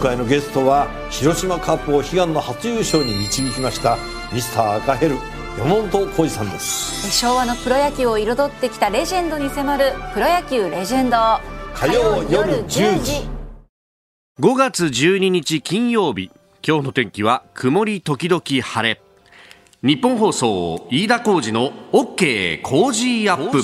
回のゲストは広島カップを悲願の初優勝に導きましたミスター赤ヘル山本浩二さんです。昭和のプロ野球を彩ってきたレジェンドに迫る「プロ野球レジェンド」火曜夜10時。5月12日金曜日。今日の天気は曇り時々晴れ。日本放送飯田浩二の OK 工事アップ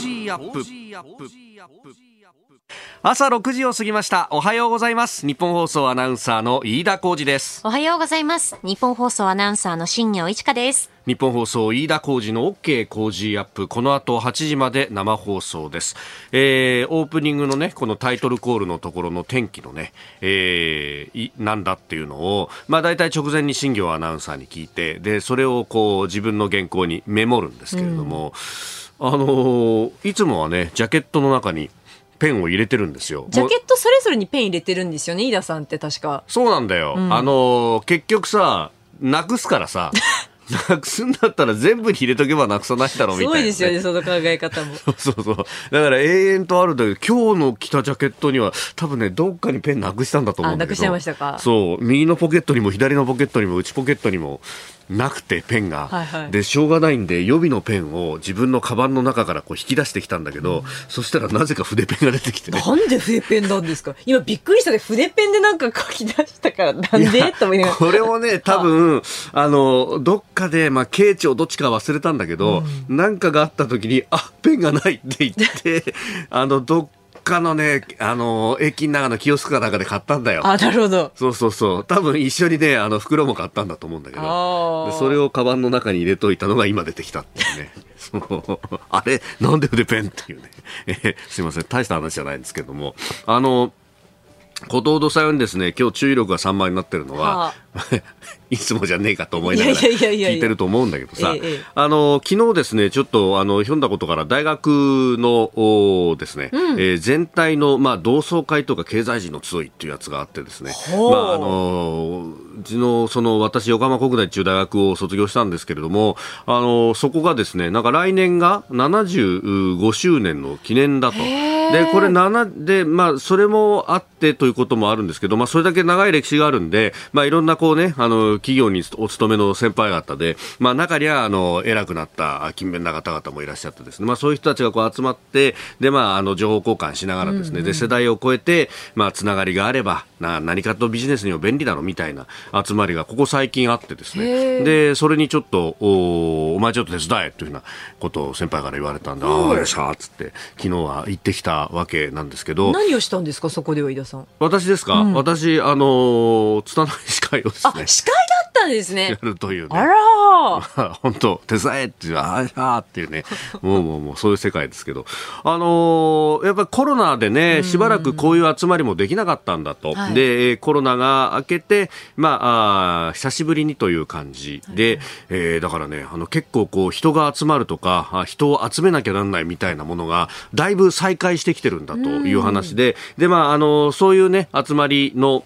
朝6時を過ぎました。おはようございます。日本放送アナウンサーの飯田浩二です。おはようございます。日本放送アナウンサーの新業一華です。日本放送飯田浩二の OK 工事アップ。この後8時まで生放送です、えー、オープニングのねこのタイトルコールのところの天気のね、えー、なんだっていうのをまあ大体直前に新業アナウンサーに聞いてでそれをこう自分の原稿にメモるんですけれども、うん、あのー、いつもはねジャケットの中にペンを入れてるんですよ。ジャケットそれぞれにペン入れてるんですよね、飯田さんって確か。そうなんだよ。うん、あの、結局さ、なくすからさ、なくすんだったら全部に入れとけばなくさないだろうみたいな、ね、すごいですよね、その考え方も。そうそう。だから永遠とあるんだけど、今日の着たジャケットには多分ね、どっかにペンなくしたんだと思うんだけど。なくしちゃいましたか。そう。右のポケットにも左のポケットにも内ポケットにもなくてペンが、はいはい、でしょうがないんで予備のペンを自分のカバンの中からこう引き出してきたんだけど、うん、そしたらなぜか筆ペンが出てきて、ね、なんで筆ペンなんですか？今びっくりしたで筆ペンでなんか書き出したからなんで？と思いながら。これもね多分あのどっかでまあ慶長どっちか忘れたんだけど、うん、なんかがあった時にあペンがないって言ってあのどっかのね、あの、駅の中のキオスクかなんかで買ったんだよ。あ、なるほど。そうそうそう。多分一緒にね、あの、袋も買ったんだと思うんだけど、それをカバンの中に入れといたのが今出てきたっていうね。そうあれ？なんで筆ペンっていうね。えー、すいません。大した話じゃないんですけども。あの、ことほどさよにですね、今日注意力が3倍になってるのは、はあ、いつもじゃねえかと思いながら聞いてると思うんだけどさ、あの昨日ですねちょっとあの読んだことから大学のですね、うん、えー、全体のまあ同窓会とか経済人の集いっていうやつがあってですね、まああのうちのその私横浜国大中大学を卒業したんですけれども、あのそこがですねなんか来年が75周年の記念だと。でこれ7でまあそれもあってということもあるんですけど、まあそれだけ長い歴史があるんで、まあいろんなこうねあの企業にお勤めの先輩方で、まあ、中にはあの偉くなった勤勉な方々もいらっしゃってですね、まあ、そういう人たちがこう集まってで、まあ、あの情報交換しながらですね、うんうん、で世代を超えて、まあ、つながりがあればな何かとビジネスにも便利だろみたいな集まりがここ最近あってですね。でそれにちょっとおお前ちょっと手伝えというようなことを先輩から言われたんで、うん、ああよっしゃっつって昨日は行ってきたわけなんですけど。何をしたんですかそこでは井田さん。私ですか、うん、私あの拙い司会をですね。司会だったんですね。やるというね。あら。本当手伝えっていうああっていうね。もうもうもうそういう世界ですけど。あのー、やっぱりコロナでねしばらくこういう集まりもできなかったんだと、はい、でコロナが明けてまああ久しぶりにという感じで、はい、えー、だからねあの結構こう人が集まるとか人を集めなきゃなんないみたいなものがだいぶ再開してきてるんだという話で。でまああのそういうね集まりの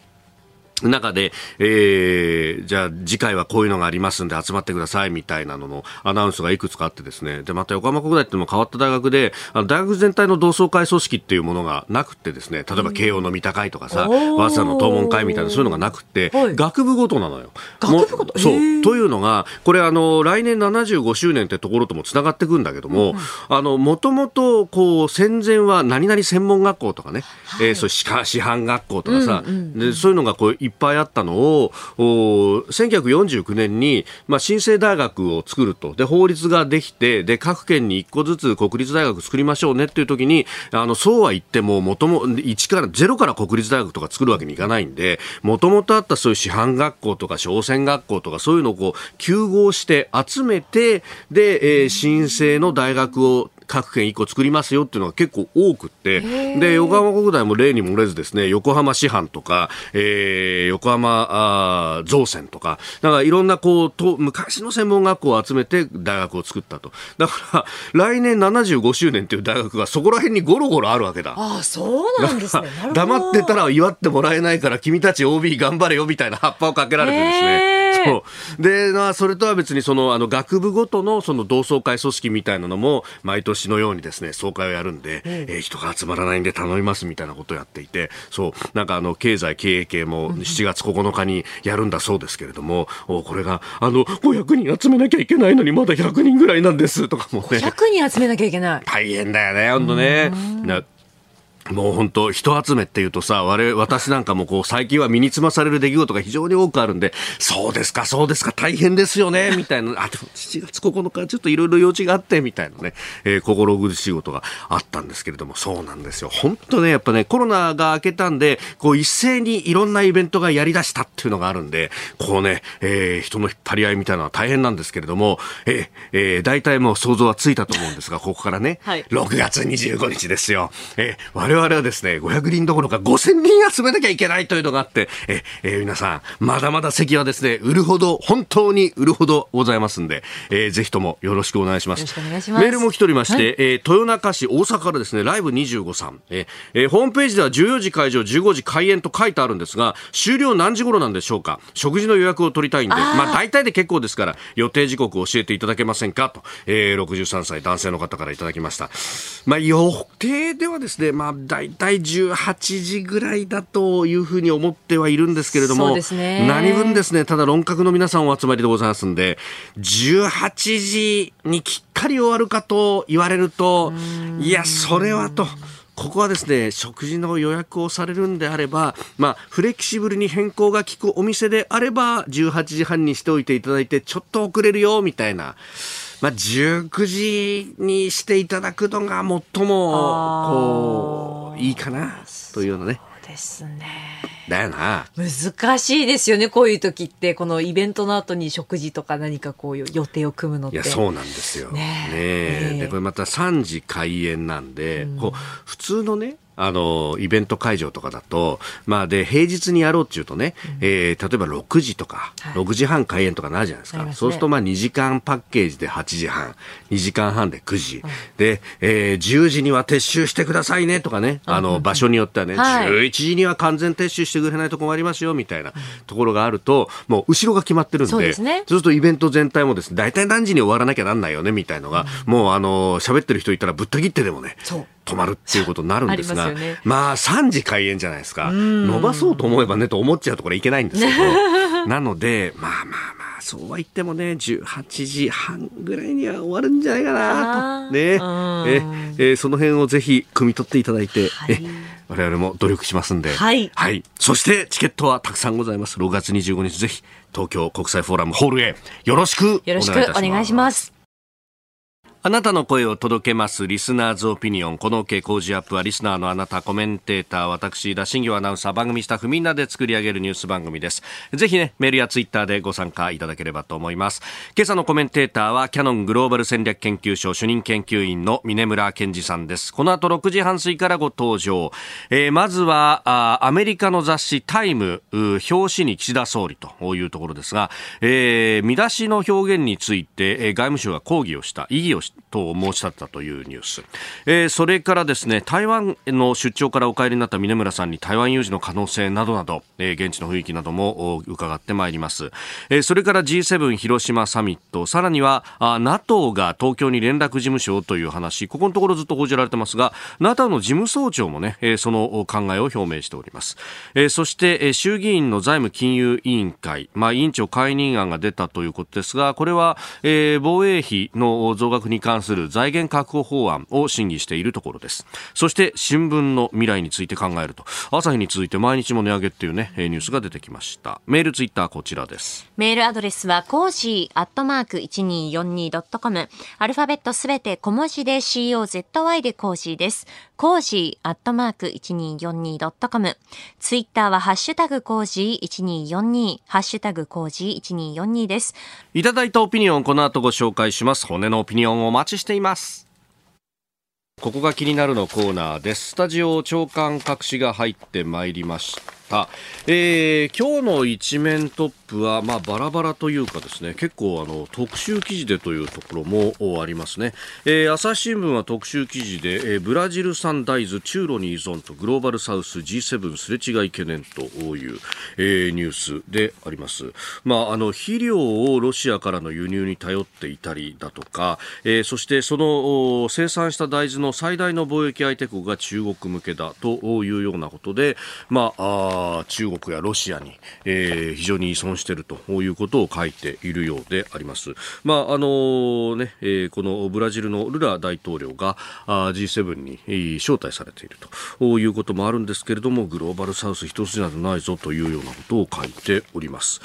中で、えー、じゃあ次回はこういうのがありますんで集まってくださいみたいなののアナウンスがいくつかあってですね、で、また横浜国大っていうのも変わった大学で、あの大学全体の同窓会組織っていうものがなくてですね、例えば慶応の三田会とかさ、早稲田の東門会みたいなそういうのがなくて、はい、学部ごとなのよ。学部ごと？そう。というのが、これあの、来年75周年ってところとも繋がってくんだけども、うん、あの、もともとこう、戦前は何々専門学校とかね、はい、えー、そう、師範学校とかさ、うんうんうん、でそういうのがこう、っぱいあったのを1949年に、まあ、新生大学を作ると。で法律ができてで各県に1個ずつ国立大学作りましょうねっていう時にあのそうは言ってももとも1から0から国立大学とか作るわけにいかないんでもともとあったそういう師範学校とか商船学校とかそういうのをこう休合して集めてで、えー、新生の大学を各県1個作りますよっていうのが結構多くってで横浜国大も例に漏れずですね横浜市販とか、えー、横浜あ造船とかなんかいろんなこうと昔の専門学校を集めて大学を作ったと。だから来年75周年っていう大学がそこら辺にゴロゴロあるわけだ。あそうなんですね。黙ってたら祝ってもらえないから君たち OB 頑張れよみたいな葉っぱをかけられてですね。ね。そう。で、まあ、それとは別にそのあの学部ごとのその同窓会組織みたいなのも毎年のようにですね総会をやるんで、えー人が集まらないんで頼みますみたいなことをやっていてそう。なんかあの経済経営系も7月9日にやるんだそうですけれども、おこれがあの500人集めなきゃいけないのにまだ100人ぐらいなんですとかもね。100人集めなきゃいけない。大変だよね、本当ね。なもう本当、人集めっていうとさ、我々、私なんかもこう、最近は身につまされる出来事が非常に多くあるんで、そうですか、そうですか、大変ですよね、みたいな、あ、でも7月9日、ちょっといろいろ用事があって、みたいなね、えー心苦しいことがあったんですけれども、そうなんですよ。本当ね、やっぱね、コロナが明けたんで、こう、一斉にいろんなイベントがやり出したっていうのがあるんで、こうね、えー人の引っ張り合いみたいなのは大変なんですけれども、えーえー大体もう想像はついたと思うんですが、ここからね、はい6月25日ですよ。えー我々はですね、500人どころか5000人集めなきゃいけないというのがあって、えーえー皆さん、まだまだ席はですね、売るほど、本当に売るほどございますんで、えーぜひともよろしくお願いします。よろしくお願いします。メールも来ておりまして、はい。えー豊中市、大阪からですね、ライブ25さん、えーえーホームページでは14時会場、15時開演と書いてあるんですが、終了何時頃なんでしょうか。食事の予約を取りたいんで、まあ大体で結構ですから、予定時刻を教えていただけませんか？と、えー63歳男性の方からいただきました。まあ予定ではですね、まあ大体18時ぐらいだというふうに思ってはいるんですけれども、ね何分ですね、ただ論客の皆さんお集まりでございますんで、18時にきっかり終わるかと言われると、いや、それはと。ここはですね、食事の予約をされるんであれば、まあ、フレキシブルに変更が効くお店であれば、18時半にしておいていただいて、ちょっと遅れるよ、みたいな。まあ、19時にしていただくのが最も、こう、いいかな、というようなね。ですね。だよな。難しいですよね、こういう時って。このイベントの後に食事とか何かこういう予定を組むのって。いや、そうなんですよ。ねねええで、これまた3時開演なんで、こう、普通のね、あの、イベント会場とかだと、まあで、平日にやろうっていうとね、えー例えば6時とか、はい。6時半開演とかなるじゃないですか。すね。そうするとまあ2時間パッケージで8時半、2時間半で9時、で、えー10時には撤収してくださいねとかね、あの、場所によってはね、はい。11時には完全撤収してくれないと困りますよ、みたいなところがあると、もう後ろが決まってるんで、そうですね。そうするとイベント全体もですね、大体何時に終わらなきゃなんないよね、みたいのが、もうあの、喋ってる人いたらぶった切ってでもね、そう止まるっていうことになるんですが、ありまねまあ3時開演じゃないですか。伸ばそうと思えばね、と思っちゃうところいけないんですけど、なので、まあまあまあ、そうは言ってもね、18時半ぐらいには終わるんじゃないかなと。ね。えその辺をぜひ、汲み取っていただいて、はいえ我々も努力しますんで。はいはい。そして、チケットはたくさんございます。6月25日、ぜひ、東京国際フォーラムホールへ、よろしくよろしくお願いします。あなたの声を届けますリスナーズオピニオン。この OK 工事アップはリスナーのあなた、コメンテーター、私、田新業アナウンサー、番組スタッフみんなで作り上げるニュース番組です。ぜひね、メールやツイッターでご参加いただければと思います。今朝のコメンテーターは、キャノングローバル戦略研究所主任研究員の峰村健二さんです。この後6時半過ぎからご登場。えーまずはあ、アメリカの雑誌タイム、表紙に岸田総理というところですが、えー見出しの表現について、えー外務省が抗議をした、異議をしたと申し立てたというニュース、えーそれからですね台湾の出張からお帰りになった峰村さんに台湾有事の可能性などなど、えー現地の雰囲気なども伺ってまいります、えーそれから G7 広島サミット。さらにはあ NATO が東京に連絡事務所という話。ここのところずっと報じられてますが NATO の事務総長もね、えーその考えを表明しております、えーそして、えー衆議院の財務金融委員会、まあ、委員長解任案が出たということですがこれは、えー防衛費の増額に関する財源確保法案を審議しているところですそして新聞の未来について考えると朝日に続いて毎日も値上げっていうねえーニュースが出てきましたメールツイッターこちらですメールアドレスは、 cozy アットマーク 1242.com。アルファベットすべて小文字で COZY で cozy です。cozy アットマーク 1242.com。ツイッターはハッシュタグ cozy1242。ハッシュタグ cozy1242です。いただいたオピニオンこの後ご紹介します骨のオピニオンをお待ちしています。ここが気になるのコーナーです。スタジオ朝刊各紙が入ってまいりました、えー、今日の一面トップは、まあ、バラバラというかですね結構あの特集記事でというところもありますね、えー、朝日新聞は特集記事で、えー、ブラジル産大豆中ロに依存とグローバルサウス G7 すれ違い懸念という、えー、ニュースであります、まあ、あの肥料をロシアからの輸入に頼っていたりだとか、えー、そしてその生産した大豆の最大の貿易相手国が中国向けだというようなことで、まあ中国やロシアに、えー、非常に依存しているということを書いているようであります。まああのねえー、このブラジルのルラ大統領があ G7 に招待されているということもあるんですけれどもグローバルサウス一筋縄でないぞというようなことを書いております。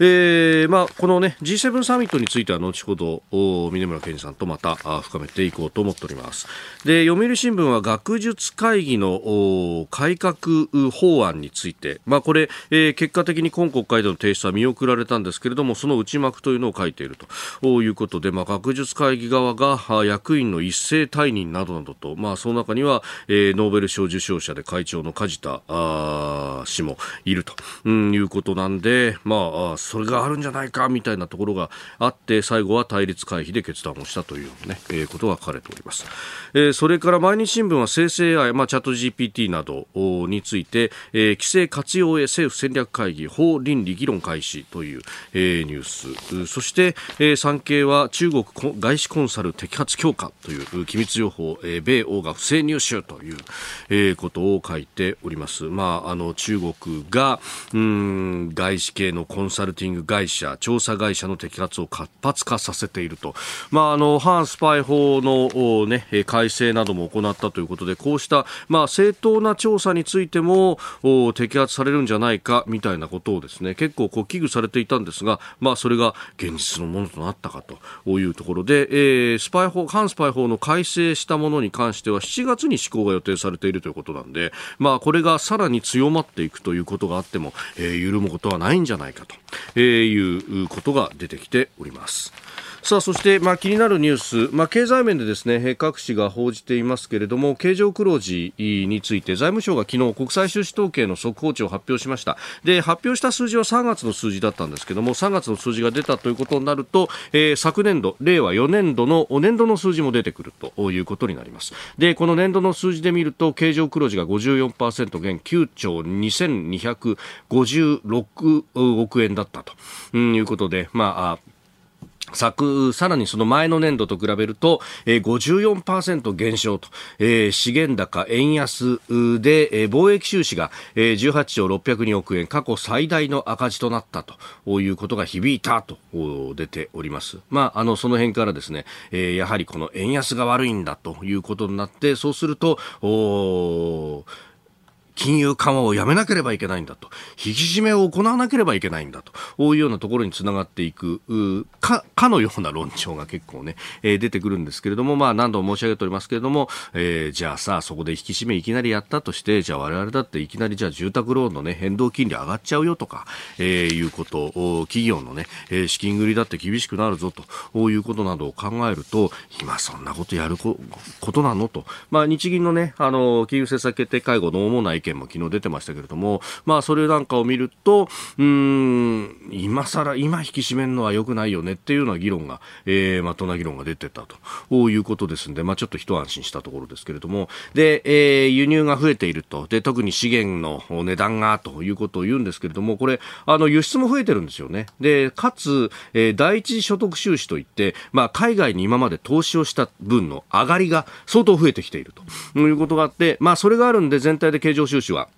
えーまあ、この、ね、G7 サミットについては後ほど峰村健二さんとまた深めていこうと思っておりますで読売新聞は学術会議の改革法案について、まあ、これ、えー、結果的に今国会での提出は見送られたんですけれどもその内幕というのを書いていると。いうことで、まあ、学術会議側が役員の一斉退任などなどと、まあ、その中には、えー、ノーベル賞受賞者で会長の梶田氏もいると、うん、いうことなんで、まあそれがあるんじゃないかみたいなところがあって最後は対立回避で決断をしたというね、えー、ことが書かれております、えー、それから毎日新聞は生成 AI、まあ、チャット GPT などについて、えー、規制活用へ政府戦略会議法倫理議論開始という、えー、ニュースそして、えー、産経は中国外資コンサル摘発強化という機密情報、えー、米欧が不正入手という、えー、ことを書いておりますまああの中国がうん外資系のコンサルティング会社、調査会社の摘発を活発化させていると。まあ、あの、反スパイ法のね、改正なども行ったということで、こうした、まあ、正当な調査についても、摘摘発されるんじゃないか、みたいなことをですね、結構こう危惧されていたんですが、まあ、それが現実のものとなったかというところで、えー、スパイ法、反スパイ法の改正したものに関しては、7月に施行が予定されているということなんで、まあ、これがさらに強まっていくということがあっても、えー、緩むことはないんじゃないかと。え、いうことが出てきております。さあそして、まあ、気になるニュース、まあ、経済面でですね各紙が報じていますけれども経常黒字について財務省が昨日国際収支統計の速報値を発表しました。で発表した数字は3月の数字だったんですけども3月の数字が出たということになると、えー、昨年度令和4年度の年度の数字も出てくるということになります。でこの年度の数字で見ると経常黒字が54%減9兆2256億円だったということでまあ昨、さらにその前の年度と比べると、えー、54%減少と、えー、資源高、円安で、えー、貿易収支が、えー、18兆602億円、過去最大の赤字となったということが響いたと出ております。まあ、あの、その辺からですね、えー、やはりこの円安が悪いんだということになって、そうすると、お金融緩和をやめなければいけないんだと、引き締めを行わなければいけないんだと。こういうようなところにつながっていく、か、かのような論調が結構ね、えー、出てくるんですけれども、まあ何度も申し上げておりますけれども、えー、じゃあさ、そこで引き締めいきなりやったとして、じゃあ我々だっていきなりじゃあ住宅ローンのね、変動金利上がっちゃうよとか、えー、いうことを、企業のね、え資金繰りだって厳しくなるぞということなどを考えると、今そんなことやることなのと、まあ日銀のね、あの、金融政策決定会合の主な見も昨日出てましたけれども、まあ、それなんかを見ると、うん、今更、今引き締めるのは良くないよねっていうような議論が、えー、まとな議論が出てたということですんで、まあ、ちょっと一安心したところですけれども、で、えー、輸入が増えていると。で、特に資源の値段がということを言うんですけれども、これ、あの、輸出も増えてるんですよね。で、かつ、えー、第一所得収支といって、まあ、海外に今まで投資をした分の上がりが相当増えてきているということがあって、まあ、それがあるんで全体で経常収支は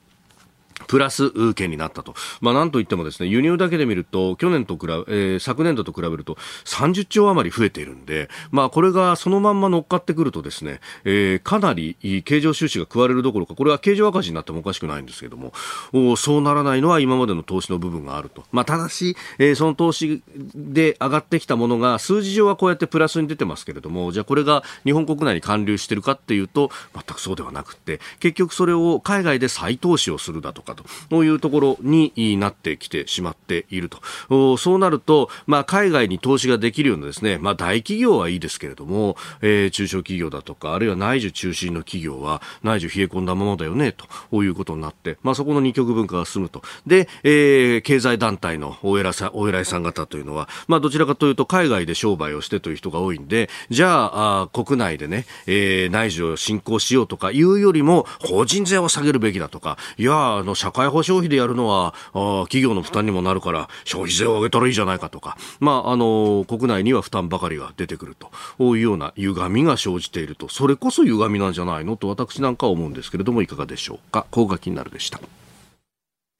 プラス件になったと。まあ、なんといってもですね、輸入だけで見ると、去年と比べ、えー、昨年度と比べると30兆余り増えているんで、まあ、これがそのまんま乗っかってくるとですね、えー、かなり経常収支が食われるどころか、これは経常赤字になってもおかしくないんですけども、おそうならないのは今までの投資の部分があると。まあ、ただし、えー、その投資で上がってきたものが、数字上はこうやってプラスに出てますけれども、じゃあこれが日本国内に還流してるかっていうと、全くそうではなくて、結局それを海外で再投資をするだとかというところになってきてしまっていると。そうなると、まあ、海外に投資ができるようなですね、まあ、大企業はいいですけれども、えー、中小企業だとか、あるいは内需中心の企業は、内需冷え込んだままだよね、ということになって、まあ、そこの二極文化が進むと。で、えー、経済団体のお偉さお偉いさん方というのは、まあ、どちらかというと海外で商売をしてという人が多いんで、じゃあ、あ国内でね、えー、内需を進行しようとかいうよりも、法人税を下げるべきだとか、いや、あの、社会保障費でやるのは、あ企業の負担にもなるから、消費税を上げたらいいじゃないかとか、まあ、あの、国内には負担ばかりが出てくるというような歪みが生じていると、それこそ歪みなんじゃないの？と私なんかは思うんですけれども、いかがでしょうか？ここが気になるでした。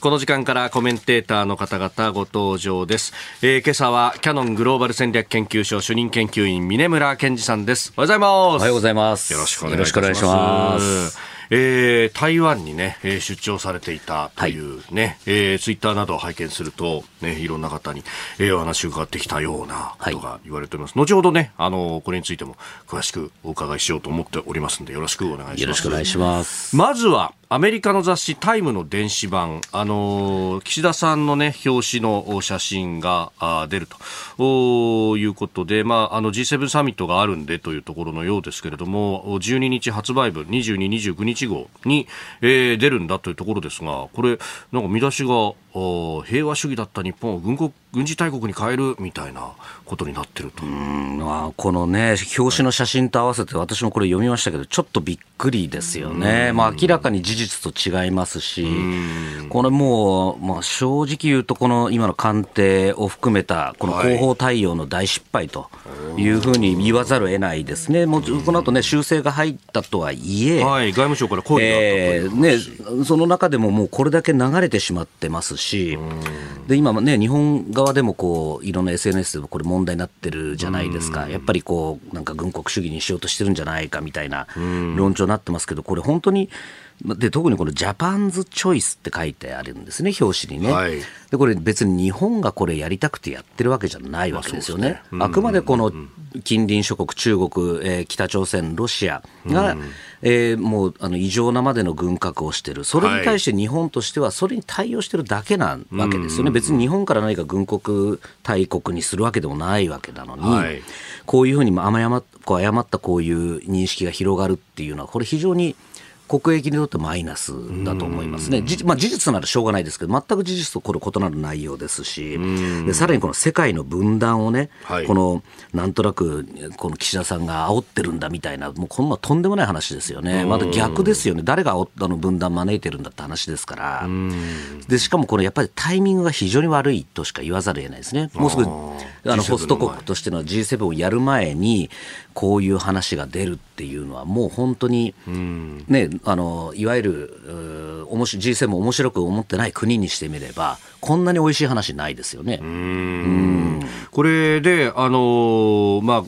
この時間からコメンテーターの方々ご登場です。えー、今朝はキャノングローバル戦略研究所主任研究員峰村健二さんです。おはようございます。おはようございます。よろしくお願いします。えー、台湾にね、えー、出張されていたというね、はい、えー、ツイッターなどを拝見すると、ね、いろんな方に、えー、お話を伺ってきたようなことが言われております。はい、後ほどね、あの、これについても詳しくお伺いしようと思っておりますので、よろしくお願いします。よろしくお願いします。まずは、アメリカの雑誌タイムの電子版、あのー、岸田さんのね、表紙の写真があ出ると。いうことで、まあ、あの G7 サミットがあるんでというところのようですけれども、12日発売分、22、29日号に、えー、出るんだというところですが、これ、なんか見出しが、平和主義だった日本を軍国軍事大国に変えるみたいなことになってると。うんまあ、このね、表紙の写真と合わせて、私もこれ読みましたけど、ちょっとびっくりですよね、まあ、明らかに事実と違いますし、これもう、まあ、正直言うと、この今の官邸を含めた、この広報対応の大失敗というふうに言わざるを得ないですね、もうこの後ね、修正が入ったとはいえ、はい、外務省から抗議があったという、えー、ね、その中でももうこれだけ流れてしまってますし、で今ね、日本側でもこういろんな SNS でもこれ問題になってるじゃないですか、やっぱりこうなんか軍国主義にしようとしてるんじゃないかみたいな論調になってますけど、これ、本当に。で特にこのジャパンズチョイスって書いてあるんですね、表紙にね、はい、でこれ別に日本がこれやりたくてやってるわけじゃないわけですよね。あ、ね、くまでこの近隣諸国、中国、えー、北朝鮮、ロシアが、うん、えー、もうあの異常なまでの軍拡をしてる、それに対して日本としてはそれに対応してるだけなわけですよね、別に日本から何か軍国大国にするわけでもないわけなのに、はい、こういうふうに誤ったこういう認識が広がるっていうのは、これ非常に国益にとってマイナスだと思いますね、まあ、事実ならしょうがないですけど、全く事実とこれ異なる内容ですし、でさらにこの世界の分断をね、はい、このなんとなくこの岸田さんが煽ってるんだみたいな、もうこんなとんでもない話ですよね、まだ逆ですよね、誰があの分断招いてるんだって話ですから、でしかもこのやっぱりタイミングが非常に悪いとしか言わざるを得ないですね、もうすぐあのホスト国としての G7 をやる前に、こういう話が出るっていうのは、もう本当に、ね、あのいわゆる G7 面白く思ってない国にしてみれば、こんなに美味しい話ないですよね。うん。これで、あのまあ、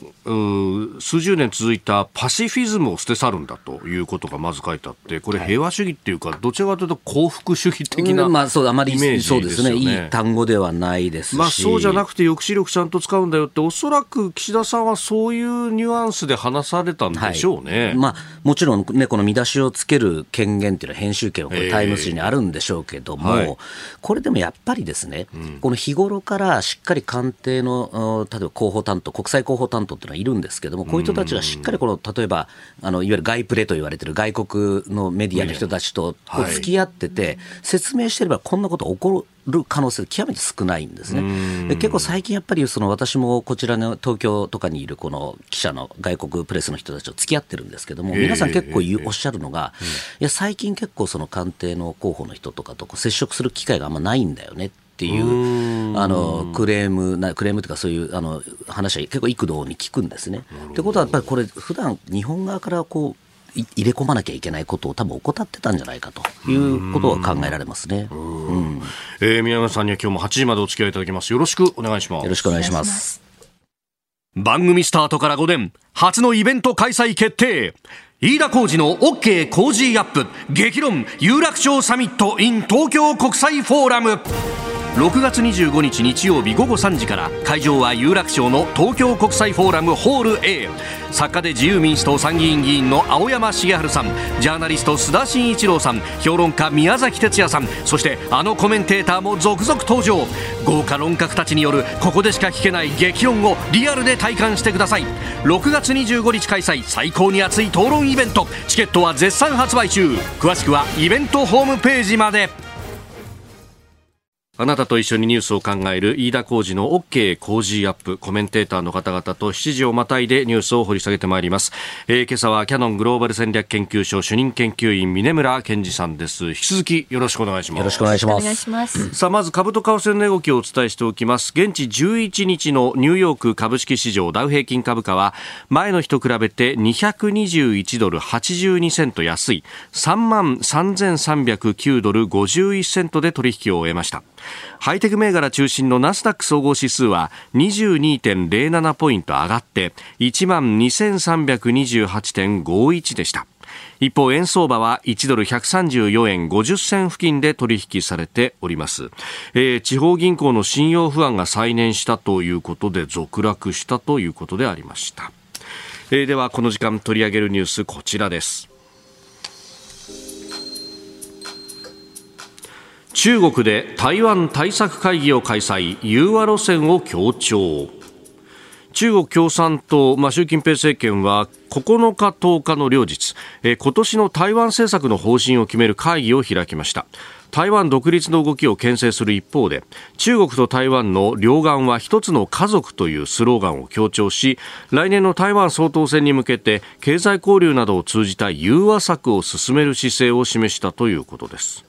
数十年続いたパシフィズムを捨て去るんだということがまず書いてあって、これ、平和主義っていうか、どちらかというと幸福主義的な、まあ、そうあまりそうですね、いい単語ではないですまあ、そうじゃなくて、抑止力ちゃんと使うんだよって、おそらく岸田さんはそういうニュアンスで話されたんでしょうね、はい、まあ、もちろん、ね、この見出しをつける権限っていうのは、編集権はこれ、タイム誌にあるんでしょうけども、はい、これでもやっぱりですね、うん、この日頃からしっかり官邸の、例えば広報担当、国際広報担当っていうのはいるんですけども、こういう人たちがしっかりこの例えばあのいわゆる外プレと言われてる外国のメディアの人たちと付き合ってて、説明してればこんなこと起こる可能性極めて少ないんですね。結構最近やっぱりその私もこちらの東京とかにいるこの記者の外国プレスの人たちと付き合ってるんですけども、皆さん結構おっしゃるのが、いや最近結構その官邸の候補の人とかと接触する機会があんまないんだよねっていうあのクレームなクレームというかそういうあの話は結構幾度に聞くんですね。ってことはやっぱりこれ普段日本側からこう入れ込まなきゃいけないことを多分怠ってたんじゃないかということは考えられますね。うん、えー、宮山さんには今日も8時までお付き合いいただきます。よろしくお願いします。よろしくお願いします。番組スタートから5年、初のイベント開催決定。飯田浩二の OK ジーアップ激論有楽町サミット in 東京国際フォーラム6月25日日曜日午後3時から会場は有楽町の東京国際フォーラムホール A 作家で自由民主党参議院議員の青山繁晴さんジャーナリスト須田慎一郎さん評論家宮崎哲弥さんそしてあのコメンテーターも続々登場。豪華論客たちによるここでしか聞けない激論をリアルで体感してください。6月25日開催最高に熱い討論イベント。チケットは絶賛発売中。詳しくはイベントホームページまで。あなたと一緒にニュースを考える飯田浩二の OK 工事アップコメンテーターの方々と7時をまたいでニュースを掘り下げてまいります、えー、今朝はキャノングローバル戦略研究所主任研究員峰村健二さんです。引き続きよろしくお願いします。よろしくお願いします。さあまず株と為替の値動きをお伝えしておきます。現地11日のニューヨーク株式市場ダウ平均株価は前の日と比べて221ドル82セント安い。3万3309ドル51セントで取引を終えましたハイテク銘柄中心のナスダック総合指数は22.07ポイント上がって1万2328.51でした。一方円相場は1ドル134円50銭付近で取引されております、えー、地方銀行の信用不安が再燃したということで続落したということでありました、えー、ではこの時間取り上げるニュースこちらです。中国で台湾対策会議を開催融和路線を強調。中国共産党、まあ、習近平政権は9日、10日の両日、え今年の台湾政策の方針を決める会議を開きました。台湾独立の動きを牽制する一方で中国と台湾の両岸は一つの家族というスローガンを強調し来年の台湾総統選に向けて経済交流などを通じた融和策を進める姿勢を示したということです。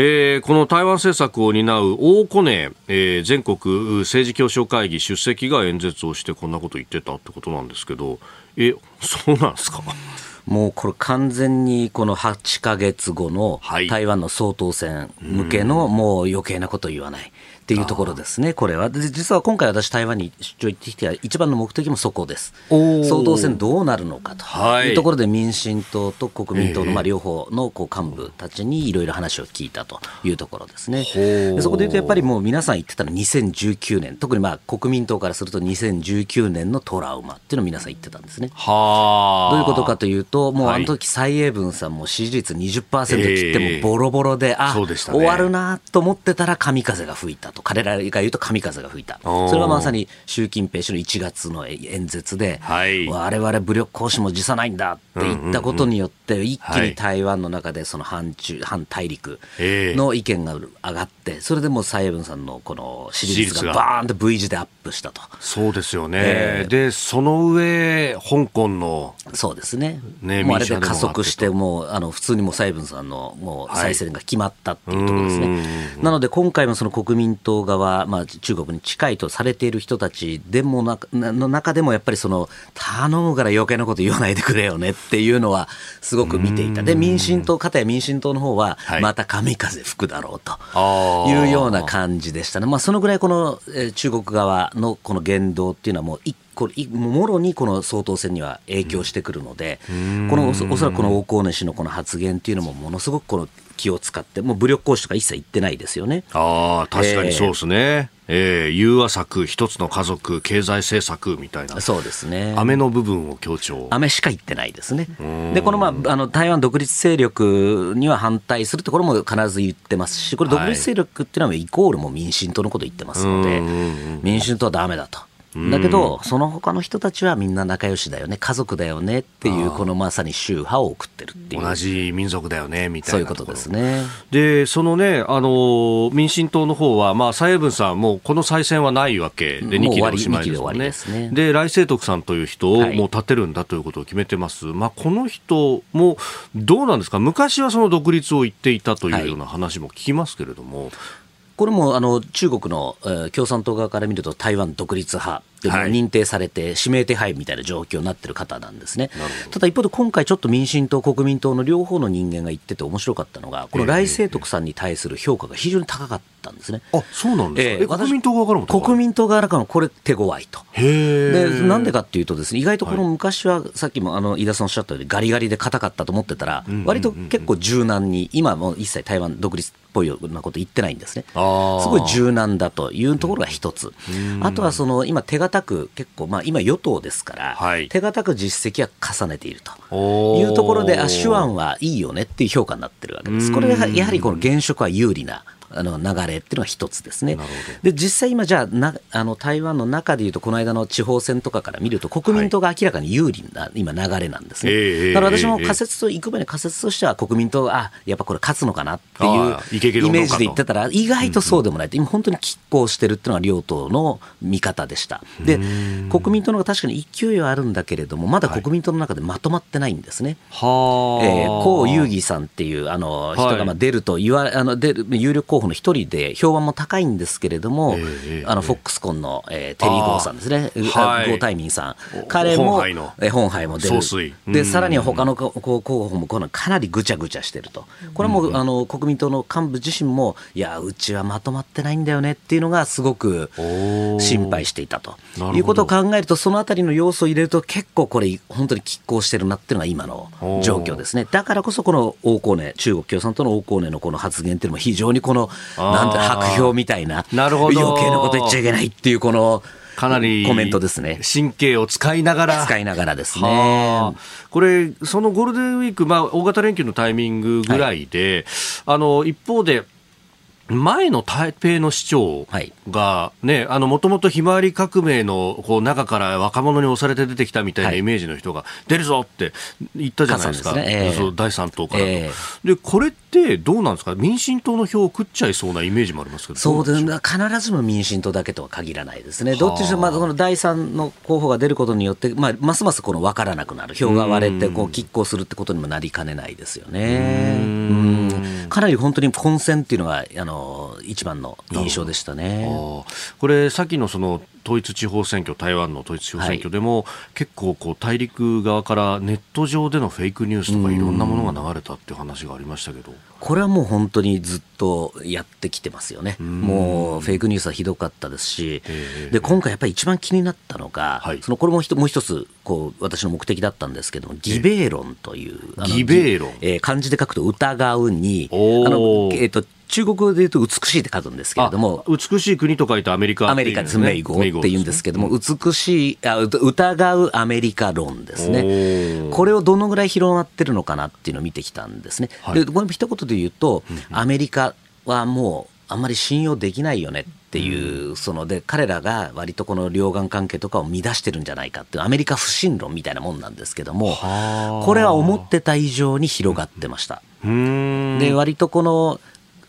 えー、この台湾政策を担う大コネ、えー、全国政治協商会議出席が演説をしてこんなこと言ってたってことなんですけどえそうなんですか？もうこれ完全にこの8か月後の台湾の総統選向けのもう余計なこと言わない。っていうところですね、これは。実は今回私台湾に出張行ってきて、一番の目的もそこです。総統選どうなるのかと。い。うところで民進党と国民党のまあ両方のこう幹部たちにいろいろ話を聞いたというところですね。でそこで言うとやっぱりもう皆さん言ってたのは2019年、特にまあ国民党からすると2019年のトラウマっていうのを皆さん言ってたんですね。どういうことかというと、もうあの時蔡英文さんも支持率20%切ってもボロボロで、あ、ね、終わるなと思ってたら神風が吹いたと。と彼らが言うと神風が吹いた。それがまさに習近平氏の1月の演説で、はい、我々武力行使も辞さないんだって言ったことによって、一気に台湾の中でその反中反大陸の意見が上がってそれでもう蔡英文さんのこの支持率が。バーンと V 字でアップしたと。そうですよね、えー、でその上香港のそうですね。ねもうあれで加速してもうあの普通にも蔡英文さんのもう再選が決まったっていうところですね、はい、なので今回もその国民党側、まあ、中国に近いとされている人たちでもなの中でもやっぱりその頼むから余計なこと言わないでくれよねっていうのはすごく見ていた。で民進党かたや民進党の方はまた神風吹くだろうというような感じでしたね、まあ、そのぐらいこの中国側のこの言動っていうのはもう一これもろにこの総統選には影響してくるので、このおそらくこの大河根氏のこの発言っていうのもものすごくこの気を使って、もう武力行使とか一切言ってないですよね。ああ、確かにそうですね。えー、えー、融和策、一つの家族、経済政策みたいな、そうですね。雨の部分を強調。雨しか言ってないですね。で、この、まあ、あの、台湾独立勢力には反対するところも必ず言ってますし、これ独立勢力っていうのはイコールも民進党のこと言ってますので、民進党はだめだと。だけど、その他の人たちはみんな仲良しだよね、家族だよねっていう、このまさに宗派を送ってるっていう。同じ民族だよね、みたいな。そういうことですね。で、そのね、あの、民進党の方は、まあ、蔡英文さん、もうこの再選はないわけで、2期でおしまいですもんね。でねで、来清徳さんという人をもう立てるんだということを決めてます。はい、まあ、この人も、どうなんですか、昔はその独立を言っていたというような話も聞きますけれども、はいこれもあの中国の、共産党側から見ると台湾独立派。って認定されて、指名手配みたいな状況になってる方なんですね。ただ一方で今回ちょっと民進党、国民党の両方の人間が言ってて面白かったのが、この来清徳さんに対する評価が非常に高かったんですね。あそうなんですか、えええ国民党側からも国民党側からもこれ手強いと。へえ。でなんでかっていうとですね意外とこの昔はさっきもあの飯田さんおっしゃったようにガリガリで硬かったと思ってたら割と結構柔軟に今はもう一切台湾独立っぽいようなこと言ってないんですね。すごい柔軟だというところが一つ。あとはその今手堅く結構まあ今与党ですからはい。手堅く実績は重ねているというところであ手腕はいいよねっていう評価になってるわけです。これがやはりこの現職は有利なあの流れっていうのが一つですね。で実際今じゃあなあの台湾の中でいうとこの間の地方選とかから見ると国民党が明らかに有利な今流れなんですね。ええだから私もええ仮説と行く前に仮説としては国民党があやっぱこれ勝つのかなっていうイメージで言ってたら意外とそうでもないと今本当に拮抗してるっていうのが両党の見方でした。で国民党の方が確かに勢いはあるんだけれどもまだ国民党の中でまとまってないんですね。はあ、えー、江遊義さんっていうあの人がまあ出ると言わ、あの出る有力候補の一人で評判も高いんですけれども、ええあのフォックスコンの、えーテリー・ゴーさんですね、うはい。ゴータイミンさん。お、彼も本杯本杯も出る。でさらには他の候補もこのかなりぐちゃぐちゃしてると、これはもう、あの国民党の幹部自身も、いや、うちはまとまってないんだよねっていうのが、すごく心配していたと。いうことを考えると、そのあたりの要素を入れると、結構これ、本当に拮抗してるなっていうのが今の状況ですね。だからこそ、この王光根、中国共産党の王光根のこの発言っていうのも、非常にこの、なんて、白票みたいな、なるほど。余計なこと言っちゃいけないっていう、この、かなりコメントですね。神経を使いながら。使いながらですはねあ。これ、そのゴールデンウィーク、まあ、大型連休のタイミングぐらいで、あの一方で、前の台北の市長はい。が、ね、あの、もともとひまわり革命の、こう、中から若者に押されて出てきたみたいなはい。イメージの人が、出るぞって言ったじゃないですか。すね。ええ。そう第三党から。と、え。で、これってどうなんですか？民進党の票を食っちゃいそうなイメージもありますけど。そうどでなんしょ必ずしも民進党だけとは限らないですね、どっちにしろ、まあ、この第三の候補が出ることによって、まあ、ますますこの分からなくなる、票が割れてこう拮抗するってことにもなりかねないですよね。うん。かなり本当に混戦っていうのがあの一番の印象でしたね。これ、さっきのその統一地方選挙、台湾の統一地方選挙でも、結構こう、大陸側からネット上でのフェイクニュースとか、いろんなものが流れたっていう話がありましたけど、これはもう本当にずっとやってきてますよね、もうフェイクニュースはひどかったですし、で今回やっぱり一番気になったのが、はい。そのこれもひともう一つこう、私の目的だったんですけども、義米論という、あの義米論えー漢字で書くと疑うに、あのえー、と中国語で言うと美しいって書くんですけれども、あ美しい国と書いてアメリカアメリカです、メイゴって言うんですけども、美しいあ、う疑うアメリカ論ですね。ねこれをどのぐらい広まってるのかなっていうのを見てきたんですね。はい。でこれも一言で言うと、アメリカはもうあんまり信用できないよねっていう、そので彼らが割とこの両岸関係とかを乱してるんじゃないかっていうアメリカ不信論みたいなもんなんですけどもはあ。これは思ってた以上に広がってました。で割とこの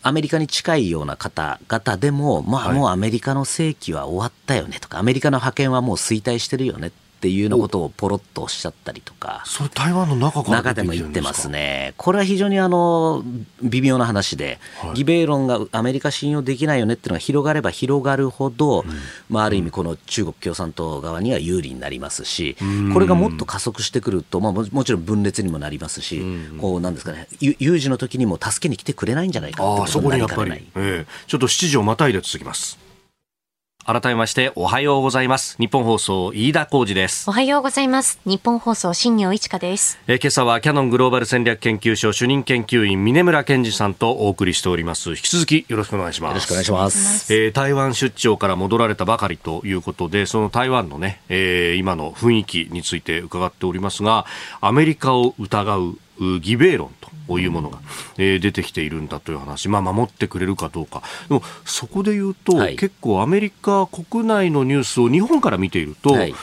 アメリカに近いような方々でも、まあ、はい。もうアメリカの世紀は終わったよねとか、アメリカの覇権はもう衰退してるよねっていうようなことをポロッとおっしゃったりとか。それ台湾の中から中でも言ってますね、これは非常にあの微妙な話で、はい。義米論がアメリカ信用できないよねっていうのが広がれば広がるほど、まあ、ある意味、この中国共産党側には有利になりますし、これがもっと加速してくると、まあ、ももちろん分裂にもなりますし、こうなんですかね、ゆ有事の時にも助けに来てくれないんじゃないかってことになりりかねない。、ええ。ちょっと7時をまたいで続きます。改めまして、おはようございます。日本放送、飯田浩二です。おはようございます。日本放送、新業一華です。えー今朝はキャノングローバル戦略研究所主任研究員峰村健二さんとお送りしております引き続きよろしくお願いしますよろしくお願いします。えー台湾出張から戻られたばかりということでその台湾のね、えー今の雰囲気について伺っておりますがアメリカを疑うう義米論というものが、えー出てきているんだという話、まあ、守ってくれるかどうか。でもそこで言うと、はい。結構アメリカ国内のニュースを日本から見ていると、はい。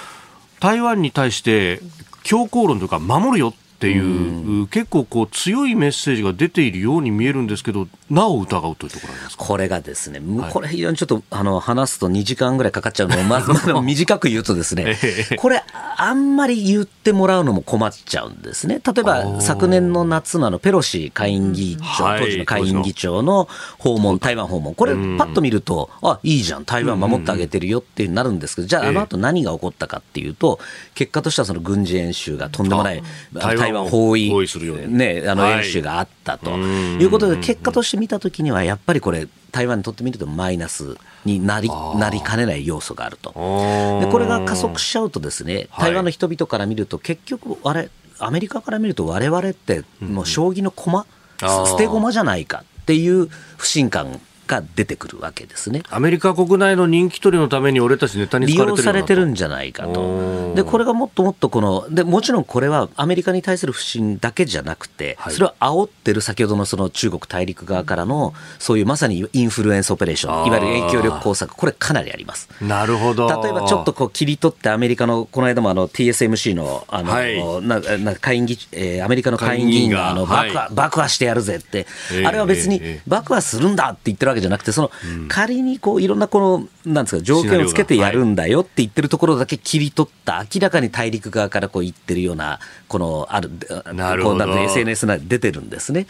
台湾に対して強硬論というか守るよっていう、結構こう強いメッセージが出ているように見えるんですけどなお疑うというところありますか？これがですね、むこれ非常にちょっとあの話すと2時間ぐらいかかっちゃうのを、まずまず短く言うとですねええ、これ、あんまり言ってもらうのも困っちゃうんですね。例えば、昨年の夏のあのペロシ下院議長、はい当時の下院議長の訪問、台湾訪問、これ、パッと見ると、あいいじゃん、台湾守ってあげてるよってなるんですけど、じゃあ、あの後何が起こったかっていうと、結果としてはその軍事演習がとんでもない、ああの台湾包包囲ね、あのはい。演習があったと。いうことで、結果として見たときには、やっぱりこれ、台湾にとってみるとマイナスになりなりかねない要素があると。ででこれが加速しちゃうとですねはい。台湾の人々から見ると結局あれアメリカから見ると我々ってもう将棋の駒、捨て駒じゃないかっていう不信感が出てくるわけですね。アメリカ国内の人気取りのために俺たちネタに利使われてる用されてるんじじゃないかおとー。で、これがもっともっとこの、で、もちろんこれはアメリカに対する不信だけじゃなくて、はい。それを煽ってる先ほどのその中国大陸側からの、そういうまさにインフルエンスオペレーション、いわゆる影響力工作、これかなりあります。なるほど。例えばちょっとこう切り取ってアメリカのこの間もあの TSMC のあの、はい。なな下院議、えーアメリカの下院議員があの下院議員が。爆破、爆破してやるぜって、ええあれは別にええ爆破するんだって言ってるわけじゃなくてその仮にこういろんなこのなんですか条件をつけてやるんだよって言ってるところだけ切り取った明らかに大陸側からこう言ってるようなこのあるなるほど。SNS な出てるんですね。